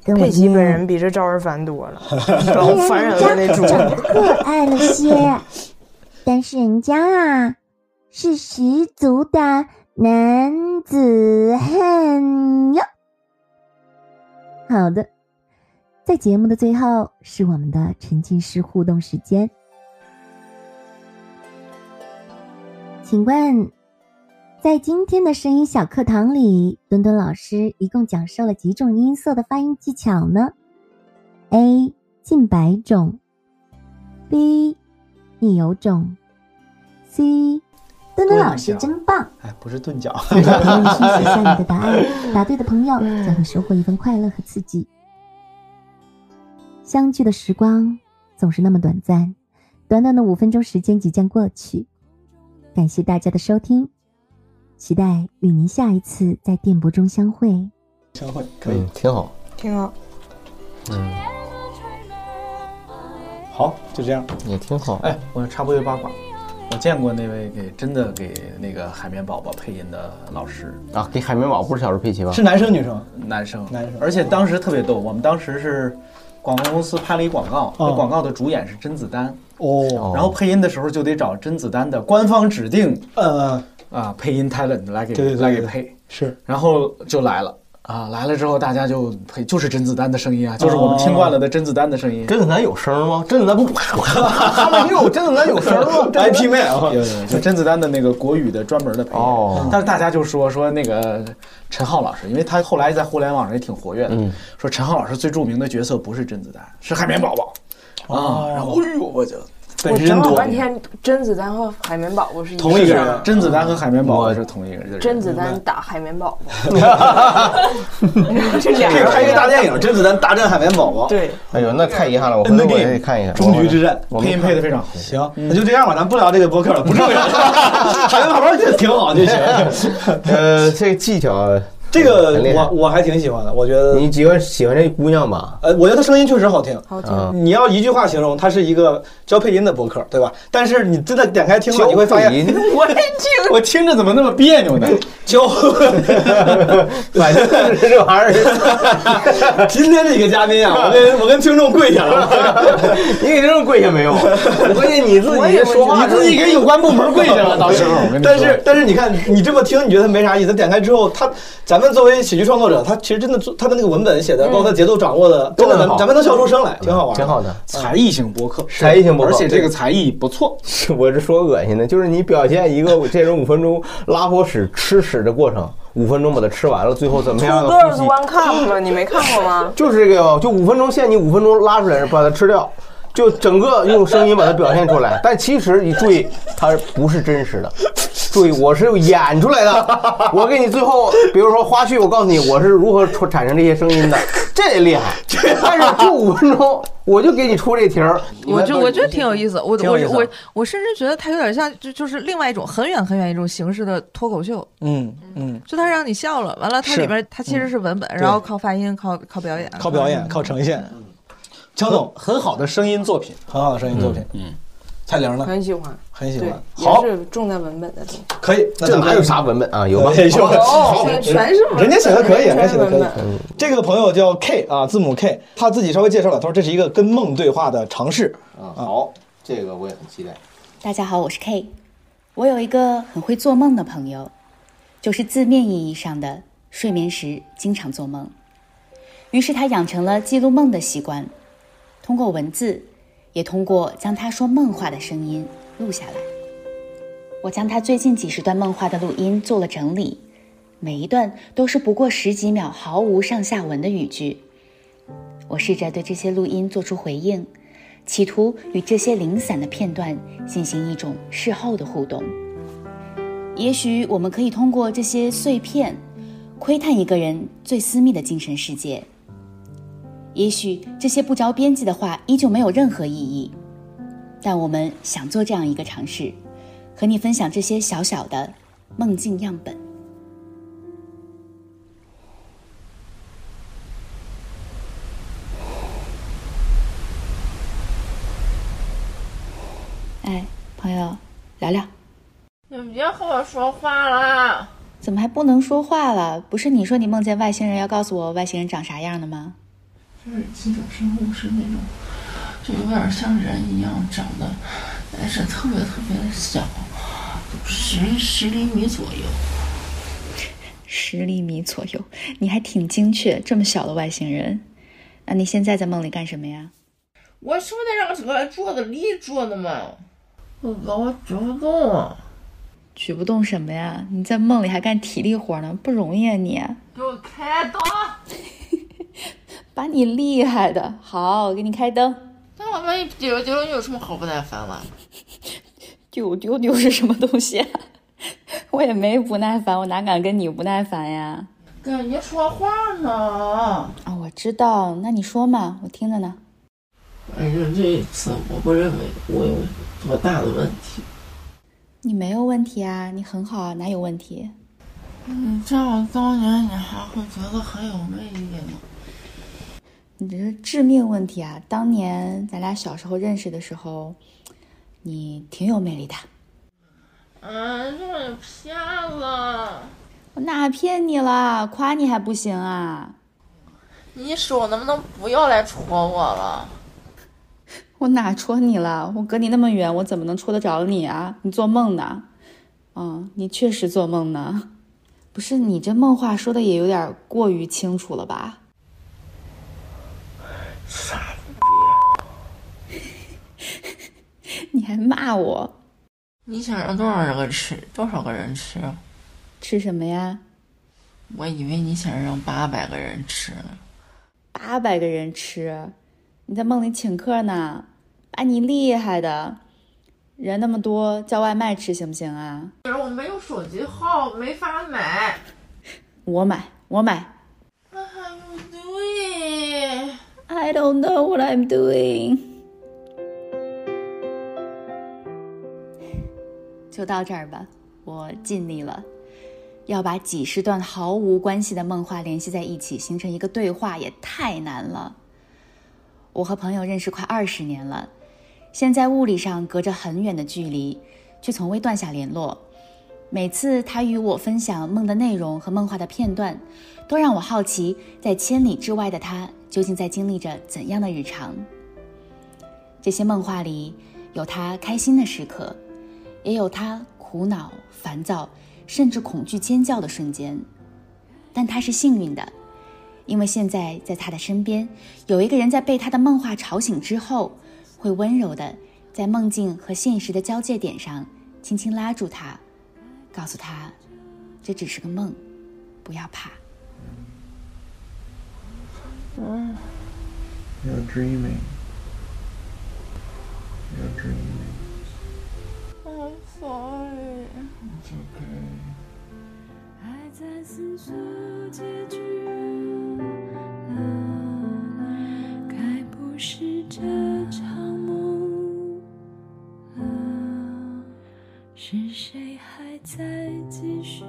跟我佩奇本人比这招人烦多了，老烦人了那种。长得可爱了些，但是人家啊是十足的男子汉哟。好的，在节目的最后是我们的沉浸式互动时间，请问？在今天的声音小课堂里，墩墩老师一共讲授了几种音色的发音技巧呢？A. 近百种。B，你有种。C，墩墩老师真棒。哎，不是钝角。在评论区写下你的答案，答对的朋友将会收获一份快乐和刺激。相聚的时光总是那么短暂，短短的五分钟时间即将过去。感谢大家的收听，期待与您下一次在电波中相会。相会可以，挺好，挺好。嗯，好，就这样，也挺好。哎，我插播一个八卦，我见过那位给真的给那个海绵宝宝配音的老师啊，给海绵宝宝不是小时候佩奇吧？是男生女生？男生，男生。而且当时特别逗，我们当时是广告公司拍了一广告，那广告的主演是甄子丹哦，然后配音的时候就得找甄子丹的官方指定，呃啊，配音 talent 来给对对对来给配，是，然后就来了。啊，来了之后大家就配，就是甄子丹的声音啊，就是我们听惯了的甄子丹的声音。甄子丹有声吗？甄子丹不，他们有甄子丹有声吗？IP 妹啊，有有，就甄子丹的那个国语的专门的配音。哦，但是大家就说说那个陈浩老师，因为他后来在互联网上也挺活跃的，说陈浩老师最著名的角色不是甄子丹，是海绵宝宝啊。然后哎呦，我就。我找了半天，甄子丹和海绵宝宝是同一个人。甄子丹和海绵宝宝是同一个人。甄子丹打海绵宝宝，这俩人拍一个大电影，甄子丹大战海绵宝宝。对，哎呦，那太遗憾了，我回头我也得看一看。终局之战，配音配的非常好。行，那就这样吧，咱不聊这个播客了，不重要。海绵宝宝这挺好就行。呃，这个技巧。这个我我还挺喜欢的，我觉得你喜欢喜欢这姑娘吧？呃，我觉得她声音确实好听，好听。你要一句话形容，她是一个教配音的博客，对吧？但是你真的点开听了，你会发现，我听我听着怎么那么别扭呢？教，反正这玩意儿。今天这个嘉宾啊，我跟我跟听众跪下了，你给听众跪下没有？关键你自己说话，你自己给有关部门跪下了，到时候。但是但是你看，你这么听，你觉得没啥意思？点开之后，他咱们。作为喜剧创作者，他其实真的做他的那个文本写的，包括他节奏掌握的，真的咱咱们能笑出声来，挺好玩，挺好的。才艺型播客，才艺型播客，而且这个才艺不错。我是说恶心的，就是你表现一个 这种五分钟拉火屎吃屎的过程，五分钟把它吃完了，最后怎么样？的呼吸？One cup，你没看过吗？就是这个，就五分钟限你五分钟拉出来，把它吃掉。就整个用声音把它表现出来，但其实你注意，它不是真实的。注意，我是演出来的。我给你最后，比如说花絮，我告诉你我是如何出产生这些声音的，这也厉害。但是就五分钟，我就给你出这题儿。我就我觉得挺有意思。我我我我甚至觉得它有点像，就就是另外一种很远很远一种形式的脱口秀。嗯嗯，就它让你笑了，完了它里边它其实是文本，然后靠发音，靠靠表演，靠表演，靠呈现。乔总，很好的声音作品，很好的声音作品。嗯，蔡玲呢？很喜欢，很喜欢。好，是重在文本的东西。可以，这哪有啥文本啊？有吗？有，好，全是。人家写的可以，人家写的可以。这个朋友叫 K 啊，字母 K，他自己稍微介绍了，他说这是一个跟梦对话的尝试。啊，好，这个我也很期待。大家好，我是 K，我有一个很会做梦的朋友，就是字面意义上的睡眠时经常做梦，于是他养成了记录梦的习惯。通过文字，也通过将他说梦话的声音录下来。我将他最近几十段梦话的录音做了整理，每一段都是不过十几秒、毫无上下文的语句。我试着对这些录音做出回应，企图与这些零散的片段进行一种事后的互动。也许我们可以通过这些碎片，窥探一个人最私密的精神世界。也许这些不着边际的话依旧没有任何意义，但我们想做这样一个尝试，和你分享这些小小的梦境样本。哎，朋友，聊聊。你别和我说话了。怎么还不能说话了？不是你说你梦见外星人要告诉我外星人长啥样的吗？就是几种生物是那种，就有点像人一样长得，但是特别特别的小，十十厘米左右。十厘米左右，你还挺精确，这么小的外星人。那你现在在梦里干什么呀？我是不是得让这个桌子立住的嘛？我哥，我举不动。举不动什么呀？你在梦里还干体力活呢，不容易啊你。给我开刀！把你厉害的，好，给你开灯。那我万一丢丢了，你有什么好不耐烦了？丢丢丢是什么东西啊？我也没不耐烦，我哪敢跟你不耐烦呀？跟你说话呢。啊，我知道，那你说嘛，我听着呢。反正这一次，我不认为我有多大的问题。你没有问题啊，你很好啊，哪有问题？你这样当年，你还会觉得很有魅力吗？你这是致命问题啊！当年咱俩小时候认识的时候，你挺有魅力的。嗯，就是骗了。我哪骗你了？夸你还不行啊？你手能不能不要来戳我了？我哪戳你了？我隔你那么远，我怎么能戳得着你啊？你做梦呢？嗯，你确实做梦呢。不是你这梦话说的也有点过于清楚了吧？傻逼！你还骂我？你想让多少人吃？多少个人吃？吃什么呀？我以为你想让八百个人吃呢。八百个人吃？你在梦里请客呢？把你厉害的！人那么多，叫外卖吃行不行啊？可是我没有手机号，没法买。我买，我买。What are you doing? I don't know what I'm doing。就到这儿吧，我尽力了。要把几十段毫无关系的梦话联系在一起，形成一个对话，也太难了。我和朋友认识快二十年了，现在物理上隔着很远的距离，却从未断下联络。每次他与我分享梦的内容和梦话的片段，都让我好奇，在千里之外的他究竟在经历着怎样的日常。这些梦话里有他开心的时刻，也有他苦恼、烦躁，甚至恐惧、尖叫的瞬间。但他是幸运的，因为现在在他的身边有一个人在被他的梦话吵醒之后，会温柔的在梦境和现实的交界点上轻轻拉住他。告诉他，这只是个梦，不要怕。嗯。You're dreaming. You're dreaming. I'm sorry. It's okay. 还在思索结局了，该不是这场是谁还在继续？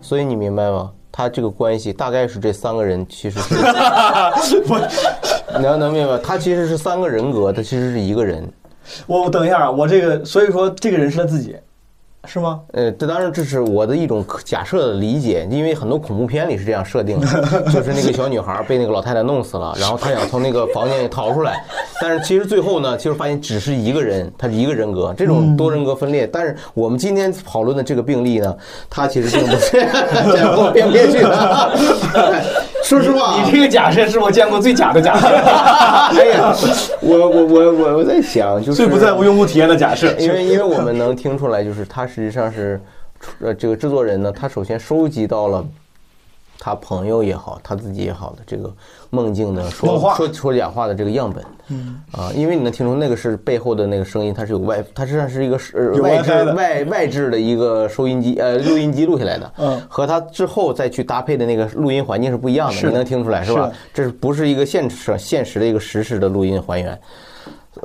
所以你明白吗？他这个关系大概是这三个人其实是，你要能明白，他其实是三个人格，他其实是一个人。我我等一下啊，我这个所以说这个人是他自己，是吗？呃，这当然这是我的一种假设的理解，因为很多恐怖片里是这样设定的，就是那个小女孩被那个老太太弄死了，然后她想从那个房间里逃出来，但是其实最后呢，其实发现只是一个人，她是一个人格，这种多人格分裂。但是我们今天讨论的这个病例呢，它其实并不是 这样，我编不编剧的。说实话，你这个假设是我见过最假的假设。哎呀，我我我我我在想，就是最不在乎用户体验的假设，因为因为我们能听出来，就是他实际上是，呃，这个制作人呢，他首先收集到了他朋友也好，他自己也好的这个梦境的说说说假话的这个样本，嗯。啊，因为你能听出那个是背后的那个声音，它是有外，它实际上是一个是外置外外置的一个收音机呃录音机录下来的，嗯，和他之后再去搭配的那个录音环境是不一样的，你能听出来是吧？这是不是一个现实现实的一个实时的录音还原？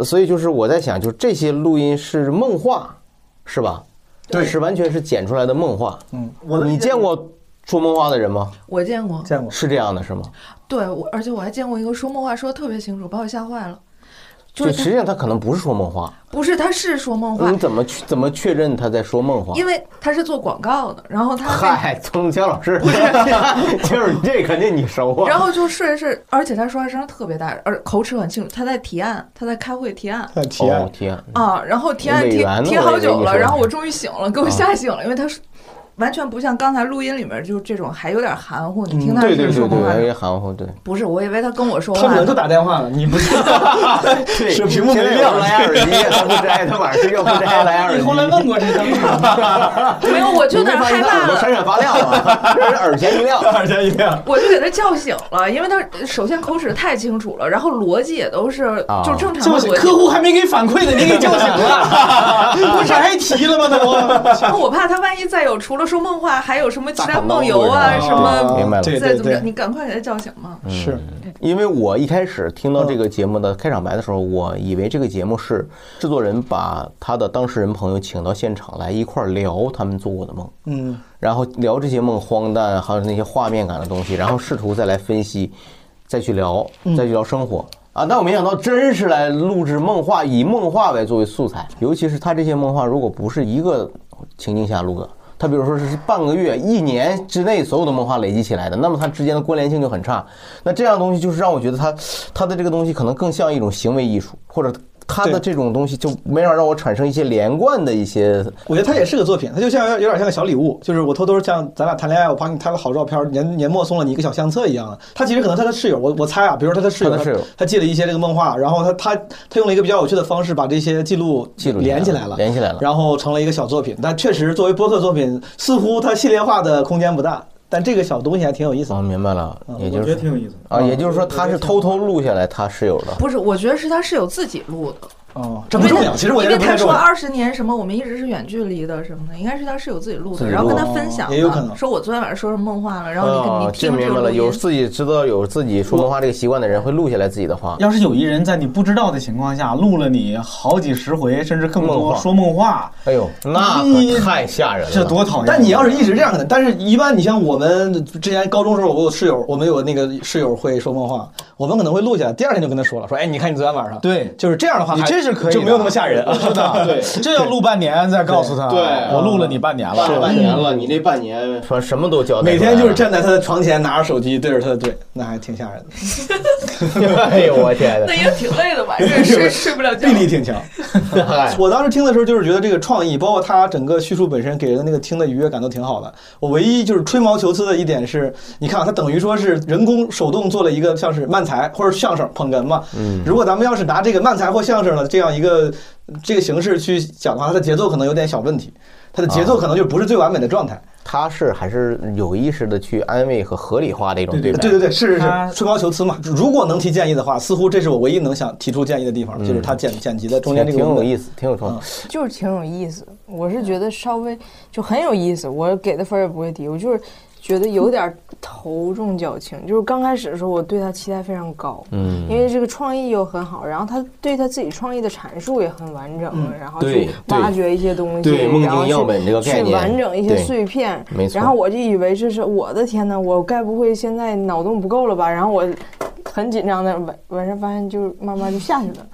所以就是我在想，就这些录音是梦话，是吧？对。是完全是剪出来的梦话。嗯，我你见过说梦话的人吗？我见过，见过，是这样的，是吗？对，我而且我还见过一个说梦话说的特别清楚，把我吓坏了。就就是实际上他可能不是说梦话，不是，他是说梦话你，怎么去怎么确认他在说梦话？因为他是做广告的，然后他 那嗨，曾江老师，就是这肯定你熟啊。然后就睡着睡，而且他说话声特别大，而口齿很清楚。他在提案，他在开会提案提案哦提案啊，然后提案提提好久了，然后我终于醒了，给我吓醒了，因为他说完全不像刚才录音里面就是这种还有点含糊，你听他对对对对，是说梦话有点含糊，对。不是，我以为他跟我说话呢他可能就。打电话了，你不是？对，是屏幕没亮，蓝牙耳机，他不摘，他晚上睡觉不摘蓝牙耳机。你后来问过这东西吗？没有，我就有点害怕了。闪闪 发亮啊，这是耳前一亮，耳前一亮。我就给他叫醒了，因为他首先口齿太清楚了，然后逻辑也都是啊就正常的逻辑。客户还没给反馈呢，你给叫醒了，不是还提了吗？他都。然后我怕他万一再有除了说梦话，还有什么其他梦游啊什么，明白了，再怎么着，你赶快给他叫醒嘛。是因为我一开始听到这个节目的开场白的时候，我以为这个节目是制作人把他的当事人朋友请到现场来一块儿聊他们做过的梦，嗯，然后聊这些梦荒诞，还有那些画面感的东西，然后试图再来分析，再去聊，再去聊生活。啊！但我没想到，真是来录制梦话，以梦话为作为素材。尤其是他这些梦话，如果不是一个情境下录的，他比如说是半个月、一年之内所有的梦话累积起来的，那么它之间的关联性就很差。那这样东西就是让我觉得它，它的这个东西可能更像一种行为艺术，或者他的这种东西就没法让我产生一些连贯的一些。我觉得它也是个作品，它就像有点像个小礼物，就是我偷偷像咱俩谈恋爱，我帮你拍个好照片，年年末送了你一个小相册一样的。他其实可能他的室友，我我猜啊，比如说他的室友，他的室友他记了一些这个梦话，然后他他他用了一个比较有趣的方式把这些记录记录连起来了，连起来了，然后成了一个小作品。但确实作为播客作品，似乎它系列化的空间不大。但这个小东西还挺有意思。哦，明白了，也就是我觉得挺有意思啊，也就是说他是偷偷录下来他室友的。不是，我觉得是他室友自己录的。哦，这不重要。其实我觉得因为他。说二十年什么，我们一直是远距离的什么的，应该是他室友自己录的，然后跟他分享的，也有可能说我昨天晚上说什么梦话了，然后你跟哦你听这明白了。有自己知道有自己说梦话这个习惯的人会录下来自己的话。要是有一人在你不知道的情况下录了你好几十回，甚至更梦话多说梦话，哎呦，那可太吓人了，这多讨厌！但你要是一直这样可能，但是一般你像我们之前高中时候，我有室友，我们有那个室友会说梦话，我们可能会录下来，第二天就跟他说了，说哎，你看你昨天晚上，对，就是这样的话还，你这是可以，就没有那么吓人啊。是的，对，这要录半年再告诉他，对我录了你半年了，半半年了，你这半年说什么都交代每天就是站在他的床前，拿着手机对着他的嘴，那还挺吓人的。哎呦我天那也挺累的，晚上睡睡不了觉。臂力挺强。哎我当时听的时候，就是觉得这个创意，包括他整个叙述本身给人的那个听的愉悦感都挺好的。我唯一就是吹毛求疵的一点是，你看啊，他等于说是人工手动做了一个像是漫才或者相声捧哏嘛。嗯如果咱们要是拿这个漫才或相声的这样一个这个形式去讲的话，它的节奏可能有点小问题，它的节奏可能就不是最完美的状态。他是还是有意识的去安慰和合理化的一种对白。对对对，是是是，吹毛求疵嘛。如果能提建议的话，似乎这是我唯一能想提出建议的地方，就是他剪剪辑的中间这个挺有意思，挺有创意。就是挺有意思。我是觉得稍微就很有意思，我给的分儿也不会低，我就是觉得有点头重脚轻。就是刚开始的时候，我对他期待非常高，嗯。因为这个创意又很好，然后他对他自己创意的阐述也很完整，嗯。然后对去挖掘一些东西，对梦然后去境样本这个概去完整一些碎片，没错。然后我就以为这是我的天呐，我该不会现在脑洞不够了吧？然后我很紧张的晚晚上发现就慢慢就下去了，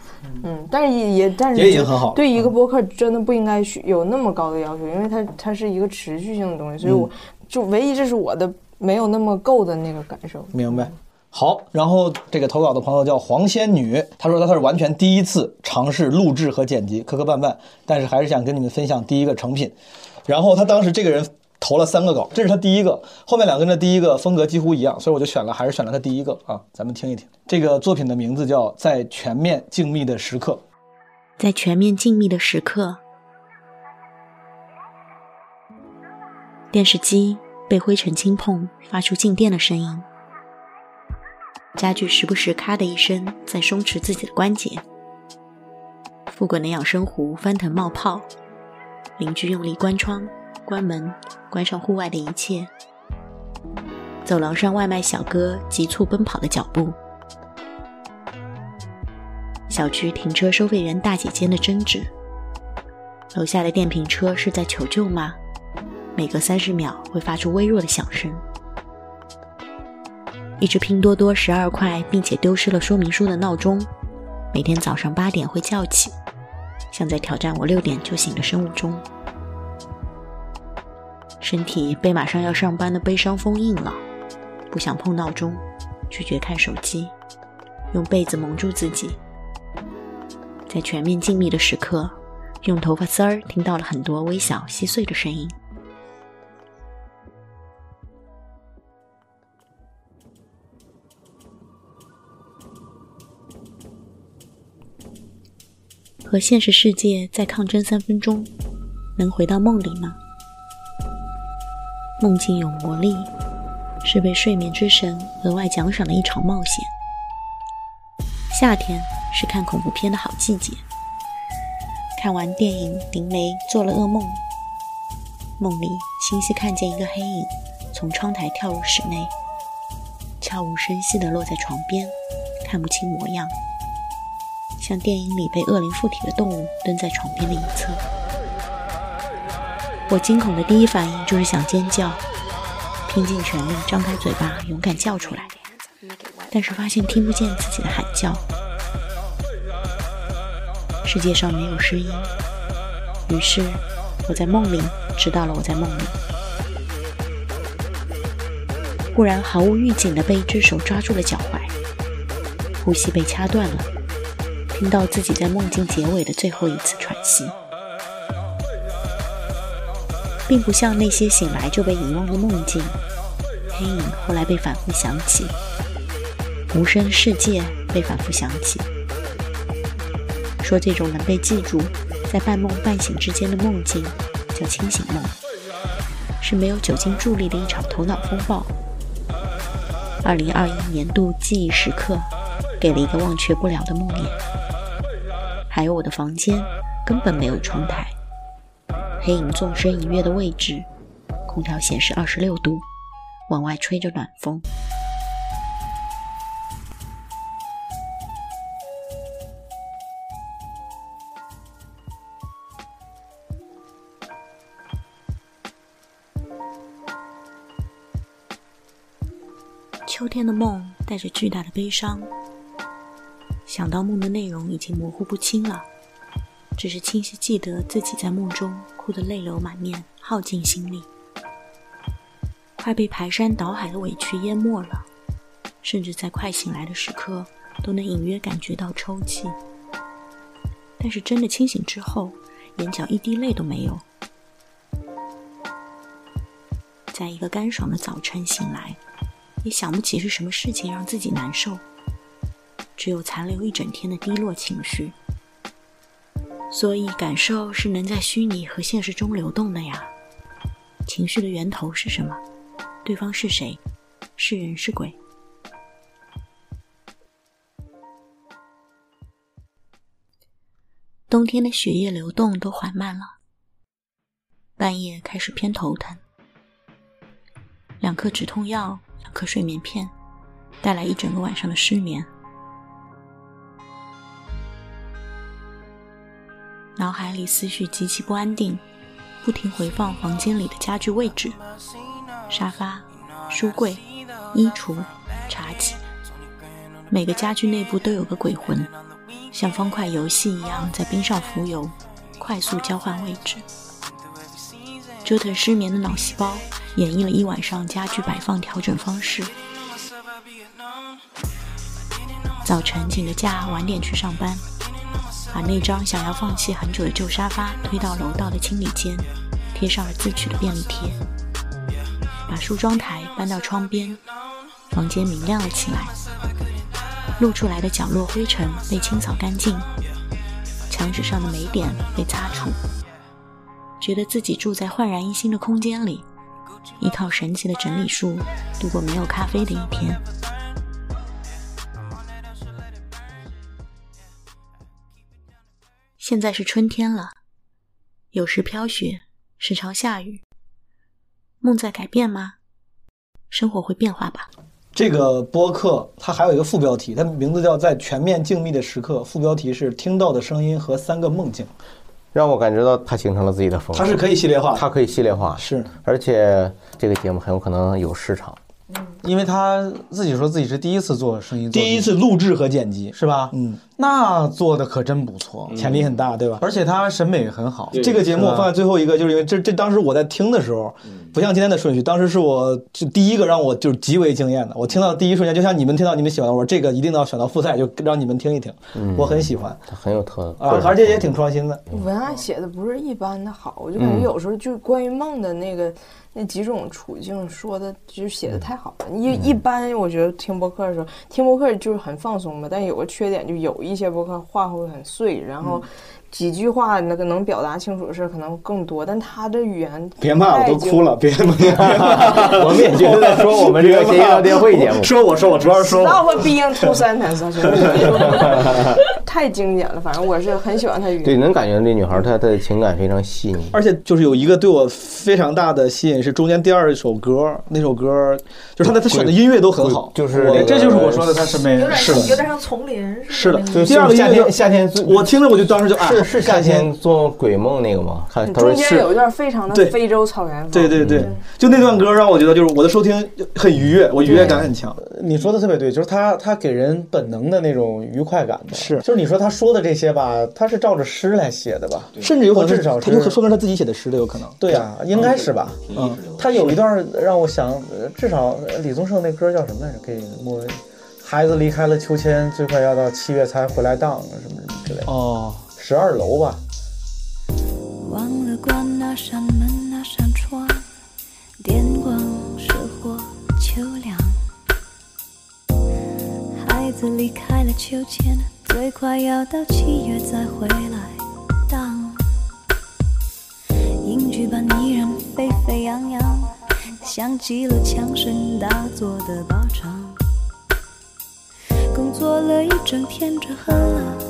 嗯，但是也也但是也已经很好对一个播客真的不应该去有那么高的要求，因为它它是一个持续性的东西，所以我就唯一这是我的没有那么够的那个感受。明白。好，然后这个投稿的朋友叫黄仙女，她说她是完全第一次尝试录制和剪辑，磕磕绊绊，但是还是想跟你们分享第一个成品。然后她当时这个人投了三个稿，这是她第一个，后面两个跟的第一个风格几乎一样，所以我就选了，还是选了她第一个啊，咱们听一听。这个作品的名字叫《在全面静谧的时刻》。在全面静谧的时刻，电视机被灰尘轻碰，发出静电的声音。家具时不时咔的一声在松弛自己的关节。富滚的养生壶翻腾冒泡，邻居用力关窗、关门，关上户外的一切。走廊上外卖小哥急促奔跑的脚步。小区停车收费员大姐间的争执。楼下的电瓶车是在求救吗？每隔三十秒会发出微弱的响声。一只拼多多十二块并且丢失了说明书的闹钟，每天早上八点会叫起，像在挑战我六点就醒的生物钟。身体被马上要上班的悲伤封印了，不想碰闹钟，拒绝看手机，用被子蒙住自己。在全面静谧的时刻，用头发丝儿听到了很多微小细碎的声音。和现实世界再抗争三分钟，能回到梦里吗？梦境有魔力，是被睡眠之神额外奖赏的一场冒险。夏天是看恐怖片的好季节。看完电影，林梅做了噩梦，梦里清晰看见一个黑影从窗台跳入室内，悄无声息地落在床边，看不清模样，像电影里被恶灵附体的动物蹲在床边的一侧。我惊恐的第一反应就是想尖叫，拼尽全力张开嘴巴勇敢叫出来，但是发现听不见自己的喊叫。世界上没有声音，于是我在梦里知道了我在梦里。忽然毫无预警的被一只手抓住了脚踝，呼吸被掐断了，听到自己在梦境结尾的最后一次喘息，并不像那些醒来就被遗忘的梦境，黑影后来被反复想起，无声世界被反复想起。说这种能被记住，在半梦半醒之间的梦境叫清醒梦，是没有酒精助力的一场头脑风暴。二零二一年度记忆时刻，给了一个忘却不了的梦魇。还有我的房间根本没有窗台，黑影纵身一跃的位置，空调显示二十六度，往外吹着暖风。秋天的梦带着巨大的悲伤，想到梦的内容已经模糊不清了，只是清晰记得自己在梦中哭得泪流满面，耗尽心力，快被排山倒海的委屈淹没了，甚至在快醒来的时刻都能隐约感觉到抽泣，但是真的清醒之后，眼角一滴泪都没有，在一个干爽的早晨醒来。也想不起是什么事情让自己难受，只有残留一整天的低落情绪。所以感受是能在虚拟和现实中流动的呀。情绪的源头是什么？对方是谁？是人是鬼？冬天的血液流动都缓慢了，半夜开始偏头疼，两颗止痛药。两颗睡眠片，带来一整个晚上的失眠。脑海里思绪极其不安定，不停回放房间里的家具位置：沙发、书柜、衣橱、茶几。每个家具内部都有个鬼魂，像方块游戏一样在冰上浮游，快速交换位置，折腾失眠的脑细胞。演绎了一晚上家具摆放调整方式。早晨请个假，晚点去上班，把那张想要放弃很久的旧沙发推到楼道的清理间，贴上了自取的便利贴。把梳妆台搬到窗边，房间明亮了起来。露出来的角落灰尘被清扫干净，墙纸上的霉点被擦除，觉得自己住在焕然一新的空间里。依靠神奇的整理术度过没有咖啡的一天。现在是春天了，有时飘雪，时常下雨。梦在改变吗？生活会变化吧。这个播客它还有一个副标题，它名字叫《在全面静谧的时刻》，副标题是“听到的声音和三个梦境”。让我感觉到它形成了自己的风格，它是可以系列化，它可以系列化，是，而且这个节目很有可能有市场。因为他自己说自己是第一次做声音，第一次录制和剪辑，是吧？嗯，那做的可真不错，潜力很大，对吧？而且他审美很好。这个节目放在最后一个，就是因为这这当时我在听的时候，不像今天的顺序，当时是我就第一个让我就是极为惊艳的。我听到第一瞬间，就像你们听到你们喜欢的，我说这个一定要选到复赛，就让你们听一听。我很喜欢，他很有特色啊，而且也挺创新的。文案写的不是一般的好，我就感觉有时候就关于梦的那个。那几种处境说的就写的太好了，一一般我觉得听播客的时候，听播客就是很放松嘛，但有个缺点，就有一些播客话会很碎，然后。几句话那个能表达清楚的事可能更多，但他的语言别骂我都哭了，别骂，我们也觉得在说我们这个闲聊电会节目，说我说我主要是说 Stop being too sentence，太经典了，反正我是很喜欢他语言。对，能感觉这女孩她的情感非常细腻，而且就是有一个对我非常大的吸引是中间第二首歌，那首歌就是他的他选的音乐都很好，就是这就是我说的他审美是的，有点像丛林是的。就第二个夏天夏天我听着我就当时就爱。是是夏天做鬼梦那个吗？看中间有一段非常的非洲草原风。对对对，就那段歌让我觉得就是我的收听很愉悦，我愉悦感很强。你说的特别对，就是他他给人本能的那种愉快感的。是，就是你说他说的这些吧，他是照着诗来写的吧？甚至有可能至少他就说明他自己写的诗的有可能。对啊，应该是吧？嗯，他有一段让我想，至少李宗盛那歌叫什么来着？可以摸。孩子离开了秋千，最快要到七月才回来荡，什么什么之类的。哦，十二楼吧。忘了关那扇门，那扇窗，电光石火秋凉。孩子离开了秋千，最快要到七月再回来当。英剧版依然沸沸扬扬，像极了枪声大作的靶场。工作了一整天，只喝了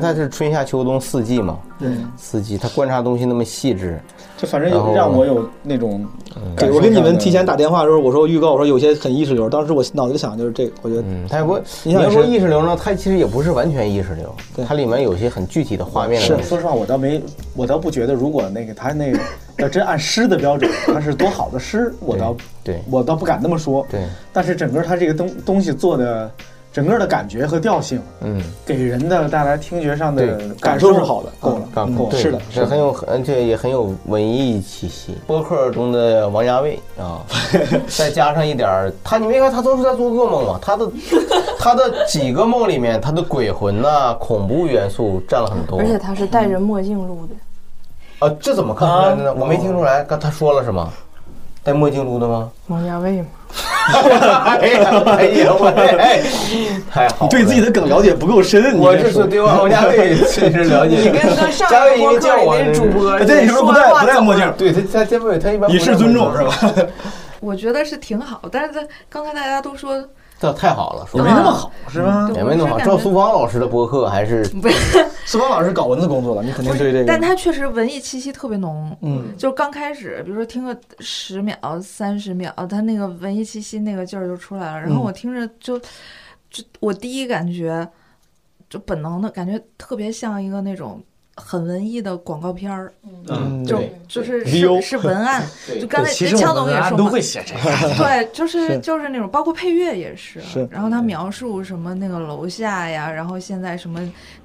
呀，你你看他是春夏秋冬四季嘛？对，四季他观察东西那么细致，就反正有让我有那种。对，我跟你们提前打电话的时候，我说预告，我说有些很意识流。当时我脑子里想的就是这个，我觉得，嗯，他也不，你要说意识流呢，它其实也不是完全意识流，它里面有些很具体的画面。是，说实话，我倒没，我倒不觉得，如果那个他那个要真按诗的标准，他是多好的诗，我倒对，我倒不敢那么说。对，但是整个他这个东东西做的。整个的感觉和调性，嗯，给人的带来听觉上的感受是好的，够了，够了，是的，是很有，而且也很有文艺气息。播客中的王家卫啊，再加上一点他，你没看他都是在做噩梦吗？他的 他的几个梦里面，他的鬼魂呐、恐怖元素占了很多。而且他是戴着墨镜录的，啊，这怎么看出来的呢？我没听出来，刚他说了是吗？戴墨镜录的吗？王家卫吗？哎呀，哎呀，我哎，太好！你对自己的梗了解不够深，我就是对王家卫确实了解。你跟他上一个叫我的主播，对，你说不戴不戴墨镜？对他，他他不他一般以示尊重是吧？我觉得是挺好，但是在刚才大家都说。这太好了，也没那么好，是吧？也没那么好。照苏芳老师的播客还是不是？苏芳老师搞文字工作的，你肯定对这个。但他确实文艺气息特别浓，嗯，就刚开始，比如说听个十秒、三十秒，他那个文艺气息那个劲儿就出来了。然后我听着就，就我第一感觉，就本能的感觉特别像一个那种。很文艺的广告片儿，嗯，就就是是是文案，就刚才强总也说嘛，都会写这个，对，就是就是那种，包括配乐也，是。然后他描述什么那个楼下呀，然后现在什么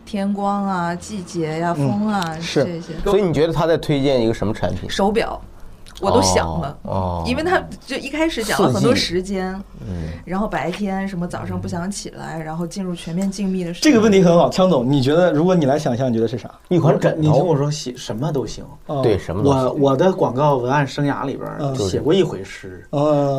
天光啊、季节呀、风啊这些。所以你觉得他在推荐一个什么产品？手表。我都想了，哦，因为他就一开始讲了很多时间，嗯，然后白天什么早上不想起来，然后进入全面静谧的时这个问题很好，枪总，你觉得如果你来想象，你觉得是啥？一款枕头？你听我说，写什么都行，对，什么都行。我我的广告文案生涯里边写过一回诗，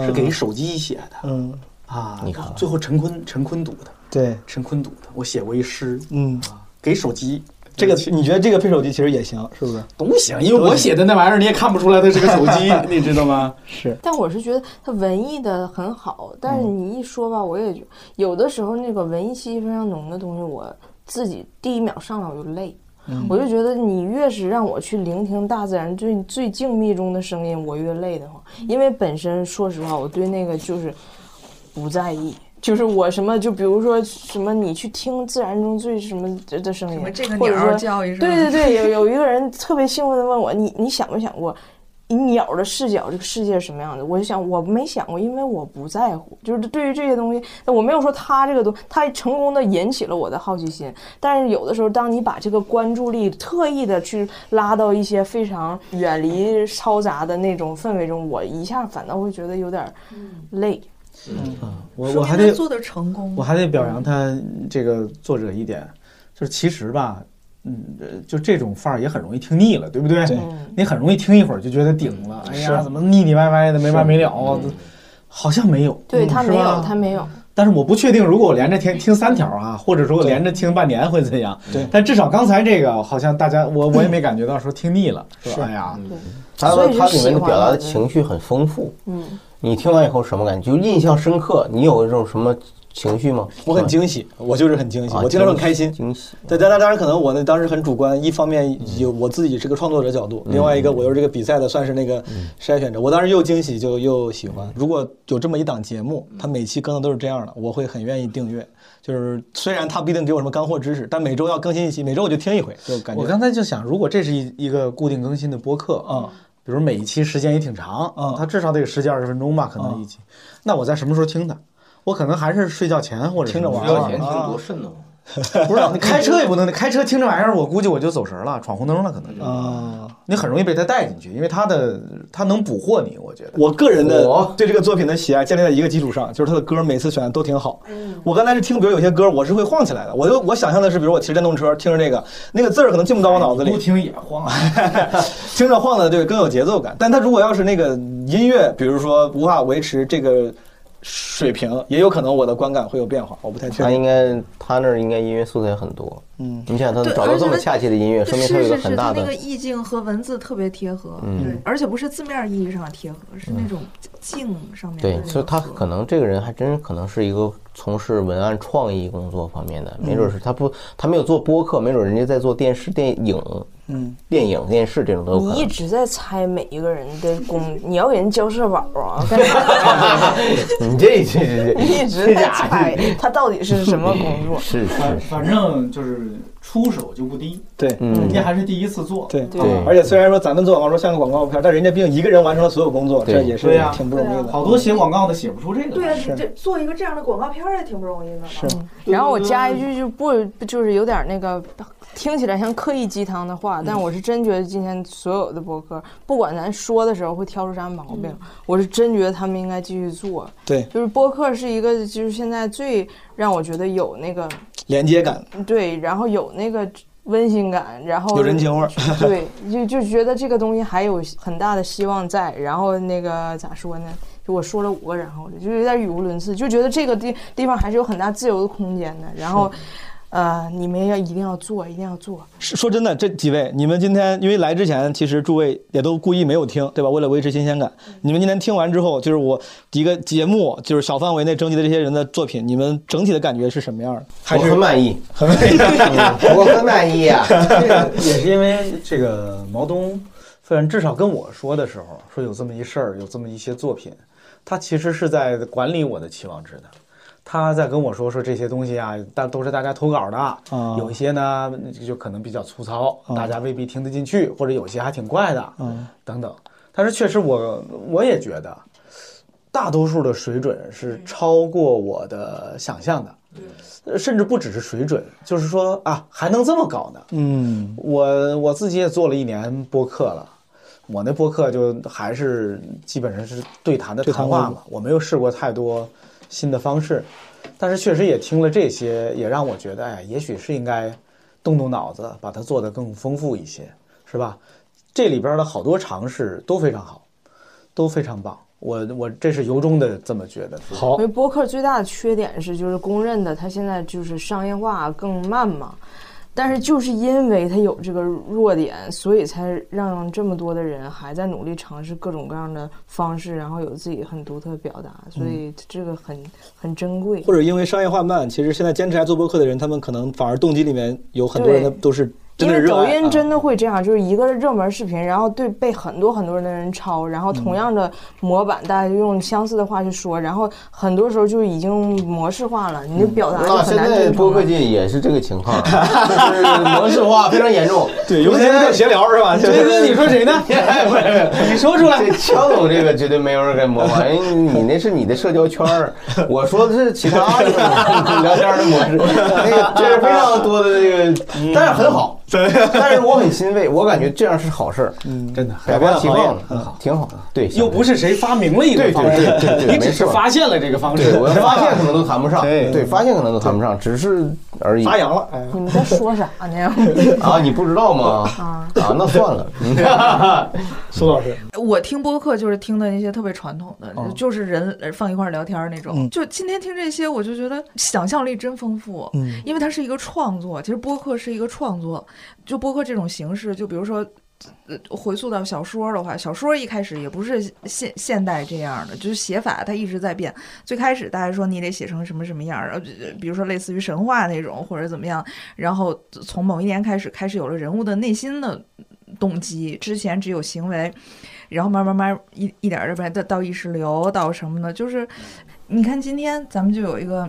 是给手机写的，嗯。啊，你看，最后陈坤陈坤读的，对，陈坤读的，我写过一诗，嗯。啊，给手机。这个你觉得这个配手机其实也行，是不是？都行，因为我写的那玩意儿你也看不出来它是个手机，你知道吗？是。但我是觉得它文艺的很好，但是你一说吧，我也觉有的时候那个文艺气息非常浓的东西，我自己第一秒上来我就累。我就觉得你越是让我去聆听大自然最最静谧中的声音，我越累得慌。因为本身说实话，我对那个就是不在意。就是我什么，就比如说什么，你去听自然中最什么的声音，这个或者说叫一声，对对对，有有一个人特别兴奋的问我，你你想没想过？以鸟的视角，这个世界是什么样的？我就想，我没想过，因为我不在乎。就是对于这些东西，我没有说他这个东，他成功的引起了我的好奇心。但是有的时候，当你把这个关注力特意的去拉到一些非常远离嘈杂的那种氛围中，我一下反倒会觉得有点累。嗯，我我还得做的成功，我还得表扬他这个作者一点，就是其实吧。嗯，就这种范儿也很容易听腻了，对不对？对，你很容易听一会儿就觉得顶了。哎呀，怎么腻腻歪歪的，没完没了？好像没有，对他没有，他没有。但是我不确定，如果我连着听听三条啊，或者说我连着听半年会怎样？对。但至少刚才这个，好像大家我我也没感觉到说听腻了，是吧？哎呀，他他里面的表达的情绪很丰富。嗯。你听完以后什么感觉？就印象深刻。你有这种什么？情绪吗？我很惊喜，我就是很惊喜，我听了很开心。惊喜。对，当然，当然，可能我那当时很主观，一方面有我自己是个创作者角度，另外一个我又是这个比赛的，算是那个筛选者。我当时又惊喜，就又喜欢。如果有这么一档节目，它每期更的都是这样的，我会很愿意订阅。就是虽然它不一定给我什么干货知识，但每周要更新一期，每周我就听一回，就感觉。我刚才就想，如果这是一一个固定更新的播客啊，比如每一期时间也挺长嗯，它至少得有十几二十分钟吧，可能一期。那我在什么时候听的？我可能还是睡觉前或者听着玩睡觉前听多瘆得慌。不知道你开车也不能，开车听这玩意儿，我估计我就走神了，闯红灯了，可能就啊，你很容易被他带进去，因为他的他能捕获你，我觉得。我个人的对这个作品的喜爱建立在一个基础上，就是他的歌每次选的都挺好。我刚才是听，比如有些歌我是会晃起来的，我就我想象的是，比如我骑电动车听着那个，那个字儿可能进不到我脑子里。不听也晃，听着晃的对更有节奏感。但他如果要是那个音乐，比如说无法维持这个。水平也有可能我的观感会有变化，我不太确定。他应该，他那儿应该音乐素材很多。嗯，你想他找到这么恰切的音乐，说明他有个很大的那个意境和文字特别贴合。嗯，对，而且不是字面意义上的贴合，是那种境上面。对，所以他可能这个人还真可能是一个从事文案创意工作方面的，没准是他不，他没有做播客，没准人家在做电视电影。嗯，电影、电视这种都你一直在猜每一个人的工，你要给人交社保啊？你这这这 一直在猜他到底是什么工作？是反，反正就是出手就不低。对，人家还是第一次做。对对，而且虽然说咱们做广告说像个广告片，但人家毕竟一个人完成了所有工作，这也是挺不容易的。好多写广告的写不出这个。对啊，这做一个这样的广告片也挺不容易的。是。然后我加一句，就不就是有点那个。听起来像刻意鸡汤的话，但我是真觉得今天所有的博客，不管咱说的时候会挑出啥毛病，我是真觉得他们应该继续做。对，就是播客是一个，就是现在最让我觉得有那个连接感。对，然后有那个温馨感，然后有人情味儿。对，就就觉得这个东西还有很大的希望在。然后那个咋说呢？就我说了五个，然后就有点语无伦次，就觉得这个地地方还是有很大自由的空间的。然后。呃，你们要一定要做，一定要做。说真的，这几位，你们今天因为来之前，其实诸位也都故意没有听，对吧？为了维持新鲜感，你们今天听完之后，就是我一个节目，就是小范围内征集的这些人的作品，你们整体的感觉是什么样的？我很满意，很满意，我很满意啊！这个也是因为这个毛东，虽然至少跟我说的时候说有这么一事儿，有这么一些作品，他其实是在管理我的期望值的。他在跟我说说这些东西啊，但都是大家投稿的，有一些呢就可能比较粗糙，大家未必听得进去，或者有些还挺怪的，等等。但是确实我我也觉得，大多数的水准是超过我的想象的，甚至不只是水准，就是说啊还能这么搞呢。嗯，我我自己也做了一年播客了，我那播客就还是基本上是对谈的谈话嘛，我没有试过太多。新的方式，但是确实也听了这些，也让我觉得，哎，也许是应该动动脑子，把它做得更丰富一些，是吧？这里边的好多尝试都非常好，都非常棒。我我这是由衷的这么觉得。好，因为播客最大的缺点是，就是公认的，它现在就是商业化更慢嘛。但是就是因为他有这个弱点，所以才让这么多的人还在努力尝试各种各样的方式，然后有自己很独特的表达，所以这个很很珍贵。或者因为商业化慢，其实现在坚持来做播客的人，他们可能反而动机里面有很多人的都是真因为抖音真的会这样，就是一个热门视频，然后对被很多很多人的人抄，然后同样的模板，大家就用相似的话去说，然后很多时候就已经模式化了，你的表达就那现很难在播客。界也是这个情况，就是 模式化非常严重。对尤其是这闲聊是吧这这个你说谁呢 你说出来这枪总这个绝对没有人敢模仿，因为你那是你的社交圈儿，我说的是其他的聊天的模式，那个这是非常多的这个，但是很好。但是我很欣慰，我感觉这样是好事儿，嗯，真的百花齐行业放，很好，挺好的。对，又不是谁发明了一个方式，对对对对，你只 是发现了这个方式。对，我发现 可能都谈不上，对对，发现可能都谈不上，只是而已。发扬了，哎，你们在说啥呢？啊，你不知道吗？啊啊，那算了。苏老师，我听播客就是听的那些特别传统的，哦就是人呃放一块儿聊天儿那种。嗯就今天听这些，我就觉得想象力真丰富。嗯因为它是一个创作，其实播客是一个创作。就播客这种形式，就比如说。呃，回溯到小说的话，小说一开始也不是现现代这样的，就是写法它一直在变。最开始大家说你得写成什么什么样儿，呃，比如说类似于神话那种或者怎么样，然后从某一年开始，开始有了人物的内心的动机，之前只有行为，然后慢慢慢一一点儿点儿到到意识流，到什么的，就是你看今天咱们就有一个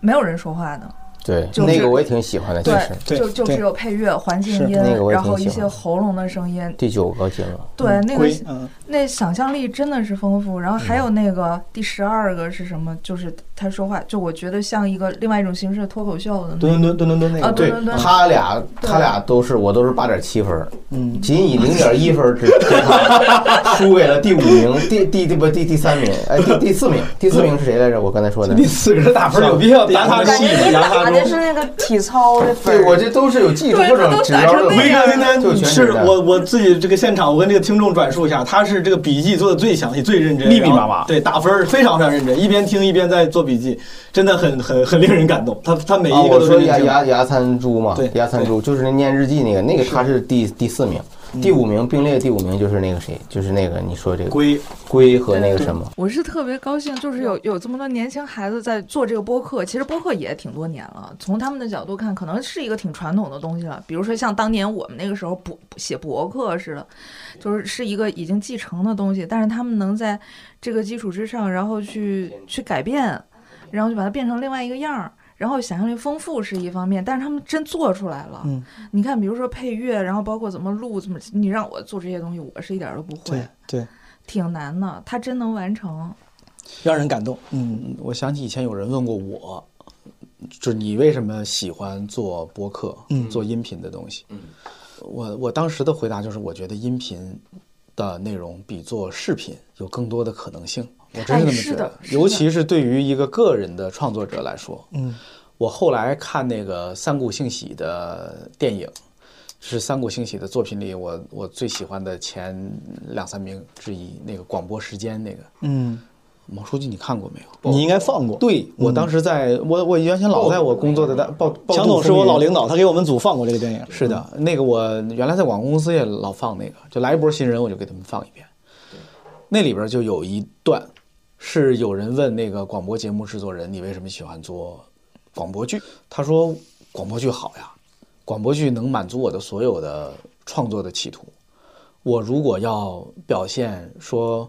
没有人说话的。对，就只那个我也挺喜欢的，其对实，就就只有配乐、环境音，然后一些。喉咙的声音。第九个节目，对，那个嗯那想象力真的是丰富。然后还有那个第十二个是什么？就是他说话，就我觉得像一个另外一种形式的脱口秀的那蹲种。蹲蹲蹲蹲那个，啊，对对对，他俩他俩都是我都是八点七分，嗯，仅以零点一分之差 输给了第五名，第第第不第第三名，哎第第四名，第四名是谁来着？我刚才说的第四个是打分有必要打他感觉你杨大打的是那个体操的分对。我这都是有技术或者指标的，我跟你说，今就全是我我自己这个现场，我跟这个听众转述一下，他是这个笔记做的最详细、最认真，密密麻麻对，打分儿非常非常认真，一边听一边在做笔记，真的很很很令人感动。他他每啊，一个都说牙牙牙餐猪嘛，对牙餐猪就是那念日记那个，那个他是第第四名，第五名并列第五名就是那个谁，就是那个你说这个龟龟和那个什么，我是特别高兴，就是有有这么多年轻孩子在做这个播客。其实播客也挺多年了，从他们的角度看，可能是一个挺传统的东西了。比如说像当年我们那个时候博写博客似的，就是是一个已经继承的东西，但是他们能在这个基础之上，然后去去改变，然后就把它变成另外一个样儿。然后想象力丰富是一方面，但是他们真做出来了。嗯，你看，比如说配乐，然后包括怎么录，怎么你让我做这些东西，我是一点儿都不会对，对，挺难的。他真能完成。让人感动。嗯，我想起以前有人问过我，就是你为什么喜欢做播客，嗯做音频的东西？嗯，我我当时的回答就是，我觉得音频的内容比做视频有更多的可能性。我真是这么觉得，尤其是对于一个个人的创作者来说，嗯，我后来看那个三谷幸喜的电影，是三谷幸喜的作品里我我最喜欢的前两三名之一，那个广播时间那个。嗯，毛书记，你看过没有？你应该放过。对我当时在我我原先老在我工作的报强总是我老领导，他给我们组放过这个电影。是的，那个我原来在广告公司也老放那个，就来一波新人我就给他们放一遍。那里边就有一段是有人问那个广播节目制作人，你为什么喜欢做广播剧？他说广播剧好呀，广播剧能满足我的所有的创作的企图。我如果要表现说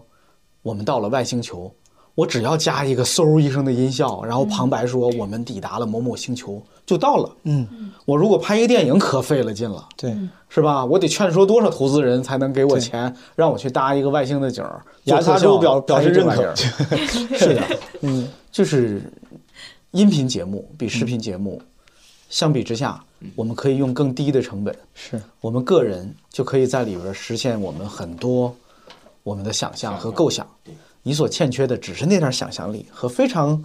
我们到了外星球，我只要加一个嗖一声的音效，然后旁白说我们抵达了某某星球，就到了。嗯，我如果拍一个电影可费了劲了，对，是吧？我得劝说多少投资人才能给我钱，让我去搭一个外星的景儿？牙擦猪表表示认可。是的，嗯，就是音频节目比视频节目相比之下，我们可以用更低的成本，是。我们个人就可以在里边实现我们很多我们的想象和构想。你所欠缺的只是那点想象力和非常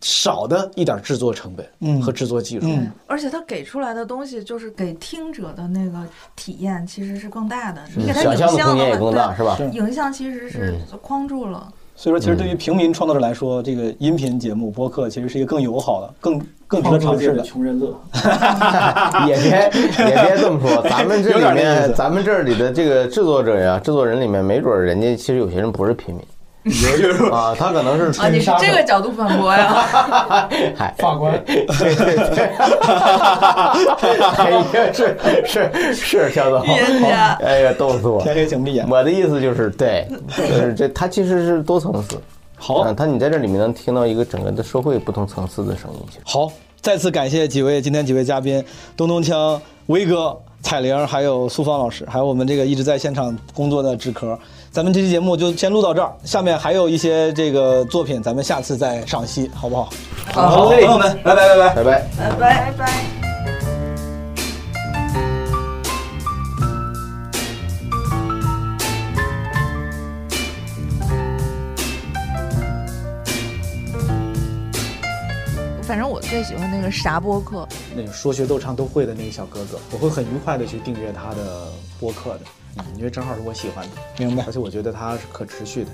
少的一点制作成本嗯和制作技术。而且他给出来的东西，就是给听者的那个体验，其实是更大的。你给他想影象的空间也像的更大是吧影像其实是框住了。所以说，其实对于平民创作者来说，这个音频节目、播客其实是一个更友好的、更更值得尝试的。穷人乐，也别也别这么说，咱们这里面，咱们这里的这个制作者呀，制作人里面，没准人家其实有些人不是平民。啊，他可能是啊，你是这个角度反驳呀？嗨，法官，对对对，哎呀，是是是，肖总，哎呀，逗死我！天黑请闭眼。我的意思就是，对，就是这，他其实是多层次。好，他你在这里面能听到一个整个的社会不同层次的声音。好，再次感谢几位今天几位嘉宾，东东锵、威哥、彩玲，还有苏芳老师，还有我们这个一直在现场工作的纸壳。咱们这期节目就先录到这儿，下面还有一些这个作品，咱们下次再赏析，好不好？好，朋友们，拜拜拜拜拜拜拜拜拜拜。反正我最喜欢那个啥播客，那个说学逗唱都会的那个小哥哥，我会很愉快的去订阅他的播客的，嗯，因为正好是我喜欢的，明白。而且我觉得它是可持续的。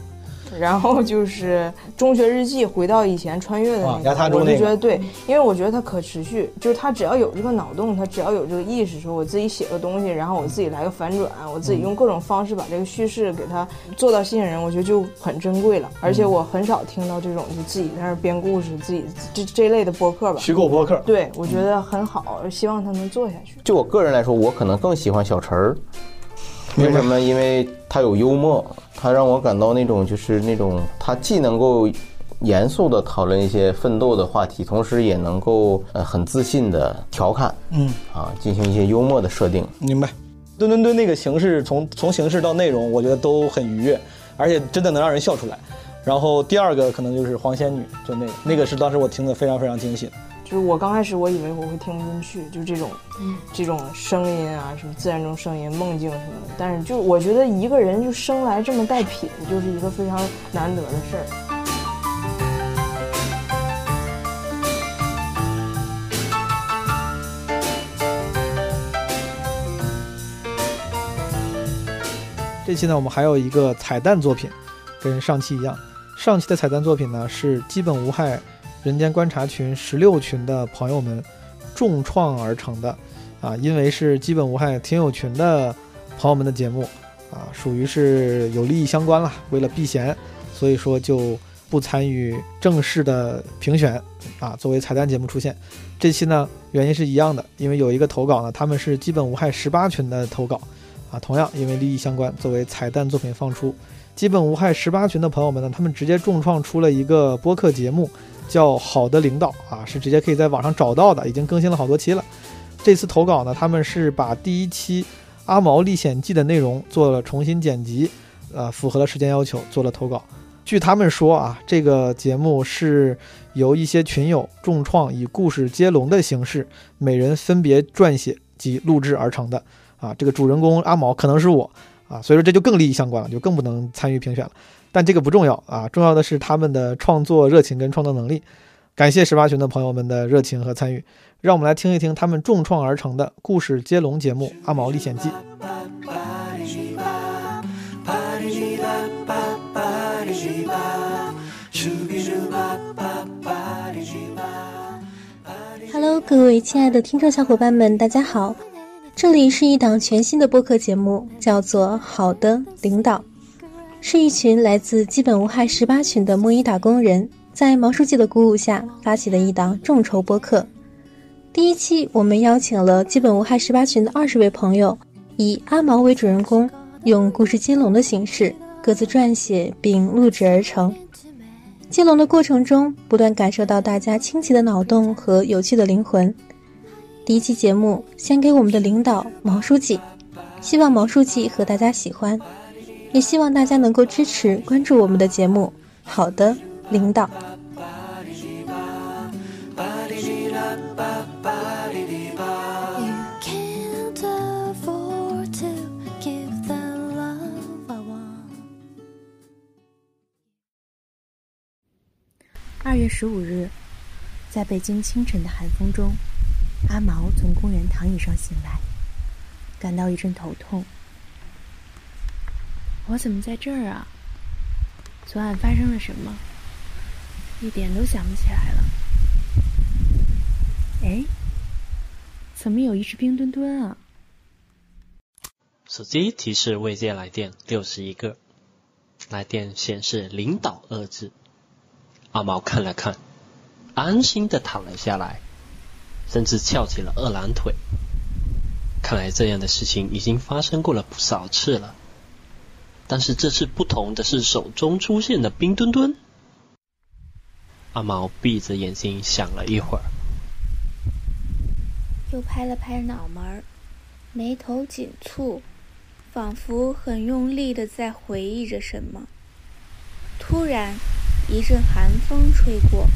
然后就是中学日记，回到以前穿越的那个，我就觉得对，因为我觉得它可持续，就是他只要有这个脑洞，他只要有这个意识，说我自己写个东西，然后我自己来个反转，我自己用各种方式把这个叙事给它做到吸引人，我觉得就很珍贵了。而且我很少听到这种就自己在那编故事，自己这这类的播客吧，虚构播客，对我觉得很好，希望他能做下去。就我个人来说，我可能更喜欢小陈儿。为什么？因为他有幽默，他让我感到那种就是那种他既能够严肃的讨论一些奋斗的话题，同时也能够呃很自信的调侃，嗯啊，进行一些幽默的设定。明白。吨吨吨那个形式，从从形式到内容，我觉得都很愉悦，而且真的能让人笑出来。然后第二个可能就是黄仙女，就那个那个是当时我听的非常非常惊喜的。就是我刚开始我以为我会听不进去，就这种，这种声音啊，什么自然中声音、梦境什么的。但是就我觉得一个人就生来这么带品，就是一个非常难得的事儿。这期呢，我们还有一个彩蛋作品，跟上期一样。上期的彩蛋作品呢是基本无害。人间观察群十六群的朋友们重创而成的，啊，因为是基本无害听友群的朋友们的节目，啊，属于是有利益相关了。为了避嫌，所以说就不参与正式的评选，啊，作为彩蛋节目出现。这期呢，原因是一样的，因为有一个投稿呢，他们是基本无害十八群的投稿，啊，同样因为利益相关，作为彩蛋作品放出。基本无害十八群的朋友们呢，他们直接重创出了一个播客节目。叫好的领导啊，是直接可以在网上找到的，已经更新了好多期了。这次投稿呢，他们是把第一期《阿毛历险记》的内容做了重新剪辑，呃，符合了时间要求，做了投稿。据他们说啊，这个节目是由一些群友重创，以故事接龙的形式，每人分别撰写及录制而成的。啊，这个主人公阿毛可能是我啊，所以说这就更利益相关了，就更不能参与评选了。但这个不重要啊，重要的是他们的创作热情跟创作能力。感谢十八群的朋友们的热情和参与，让我们来听一听他们重创而成的故事接龙节目《阿毛历险记》。Hello，各位亲爱的听众小伙伴们，大家好！这里是一档全新的播客节目，叫做《好的领导》，是一群来自基本无害十八群的摸鱼打工人，在毛书记的鼓舞下发起的一档众筹播客。第一期，我们邀请了基本无害十八群的二十位朋友，以阿毛为主人公，用故事接龙的形式，各自撰写并录制而成。接龙的过程中，不断感受到大家清奇的脑洞和有趣的灵魂。第一期节目献给我们的领导毛书记，希望毛书记和大家喜欢，也希望大家能够支持关注我们的节目。好的，领导。二月十五日，在北京清晨的寒风中，阿毛从公园躺椅上醒来，感到一阵头痛。我怎么在这儿啊？昨晚发生了什么？一点都想不起来了。哎，怎么有一只冰墩墩啊？手机提示未接来电六十一个，来电显示“领导”二字。阿毛看了看，安心的躺了下来，甚至翘起了二郎腿。看来这样的事情已经发生过了不少次了，但是这次不同的是手中出现的冰墩墩。阿毛闭着眼睛想了一会儿，又拍了拍脑门儿，眉头紧蹙，仿佛很用力的在回忆着什么。突然，一阵寒风吹过，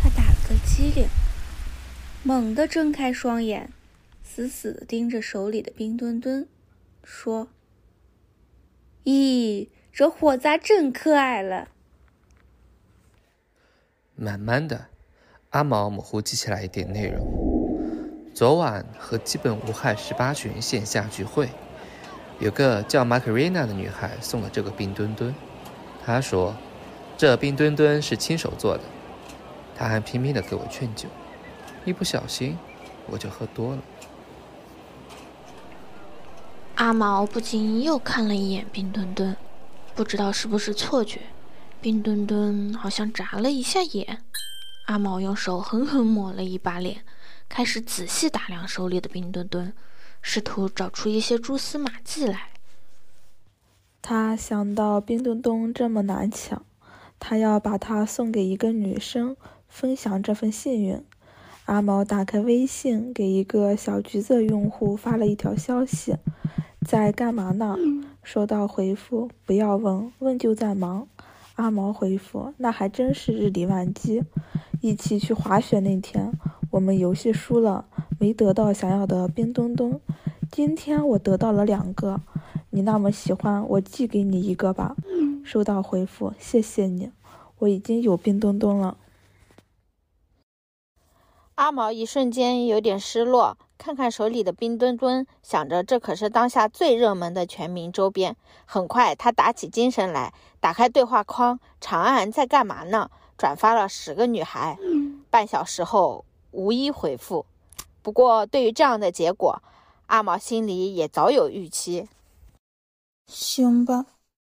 他打了个激灵，猛地睁开双眼，死死的盯着手里的冰墩墩，说：“咦，这货咋真可爱了？”慢慢的，阿毛模糊记起来一点内容。昨晚和基本无害十八群线下聚会，有个叫玛卡瑞娜的女孩送了这个冰墩墩。她说，这冰墩墩是亲手做的。她还拼命的给我劝酒，一不小心我就喝多了。阿毛不禁又看了一眼冰墩墩，不知道是不是错觉。冰墩墩好像眨了一下眼，阿毛用手狠狠抹了一把脸，开始仔细打量手里的冰墩墩，试图找出一些蛛丝马迹来。他想到冰墩墩这么难抢，他要把它送给一个女生，分享这份幸运。阿毛打开微信，给一个小橘子用户发了一条消息：“在干嘛呢？”收到回复：“不要问，问就在忙。”阿毛回复：“那还真是日理万机。一起去滑雪那天，我们游戏输了，没得到想要的冰墩墩。今天我得到了两个，你那么喜欢，我寄给你一个吧。”收到回复：“谢谢你，我已经有冰墩墩了。”阿毛一瞬间有点失落，看看手里的冰墩墩，想着这可是当下最热门的全民周边。很快，他打起精神来，打开对话框，长按在干嘛呢？转发了十个女孩。半小时后，无一回复。不过，对于这样的结果，阿毛心里也早有预期。行吧，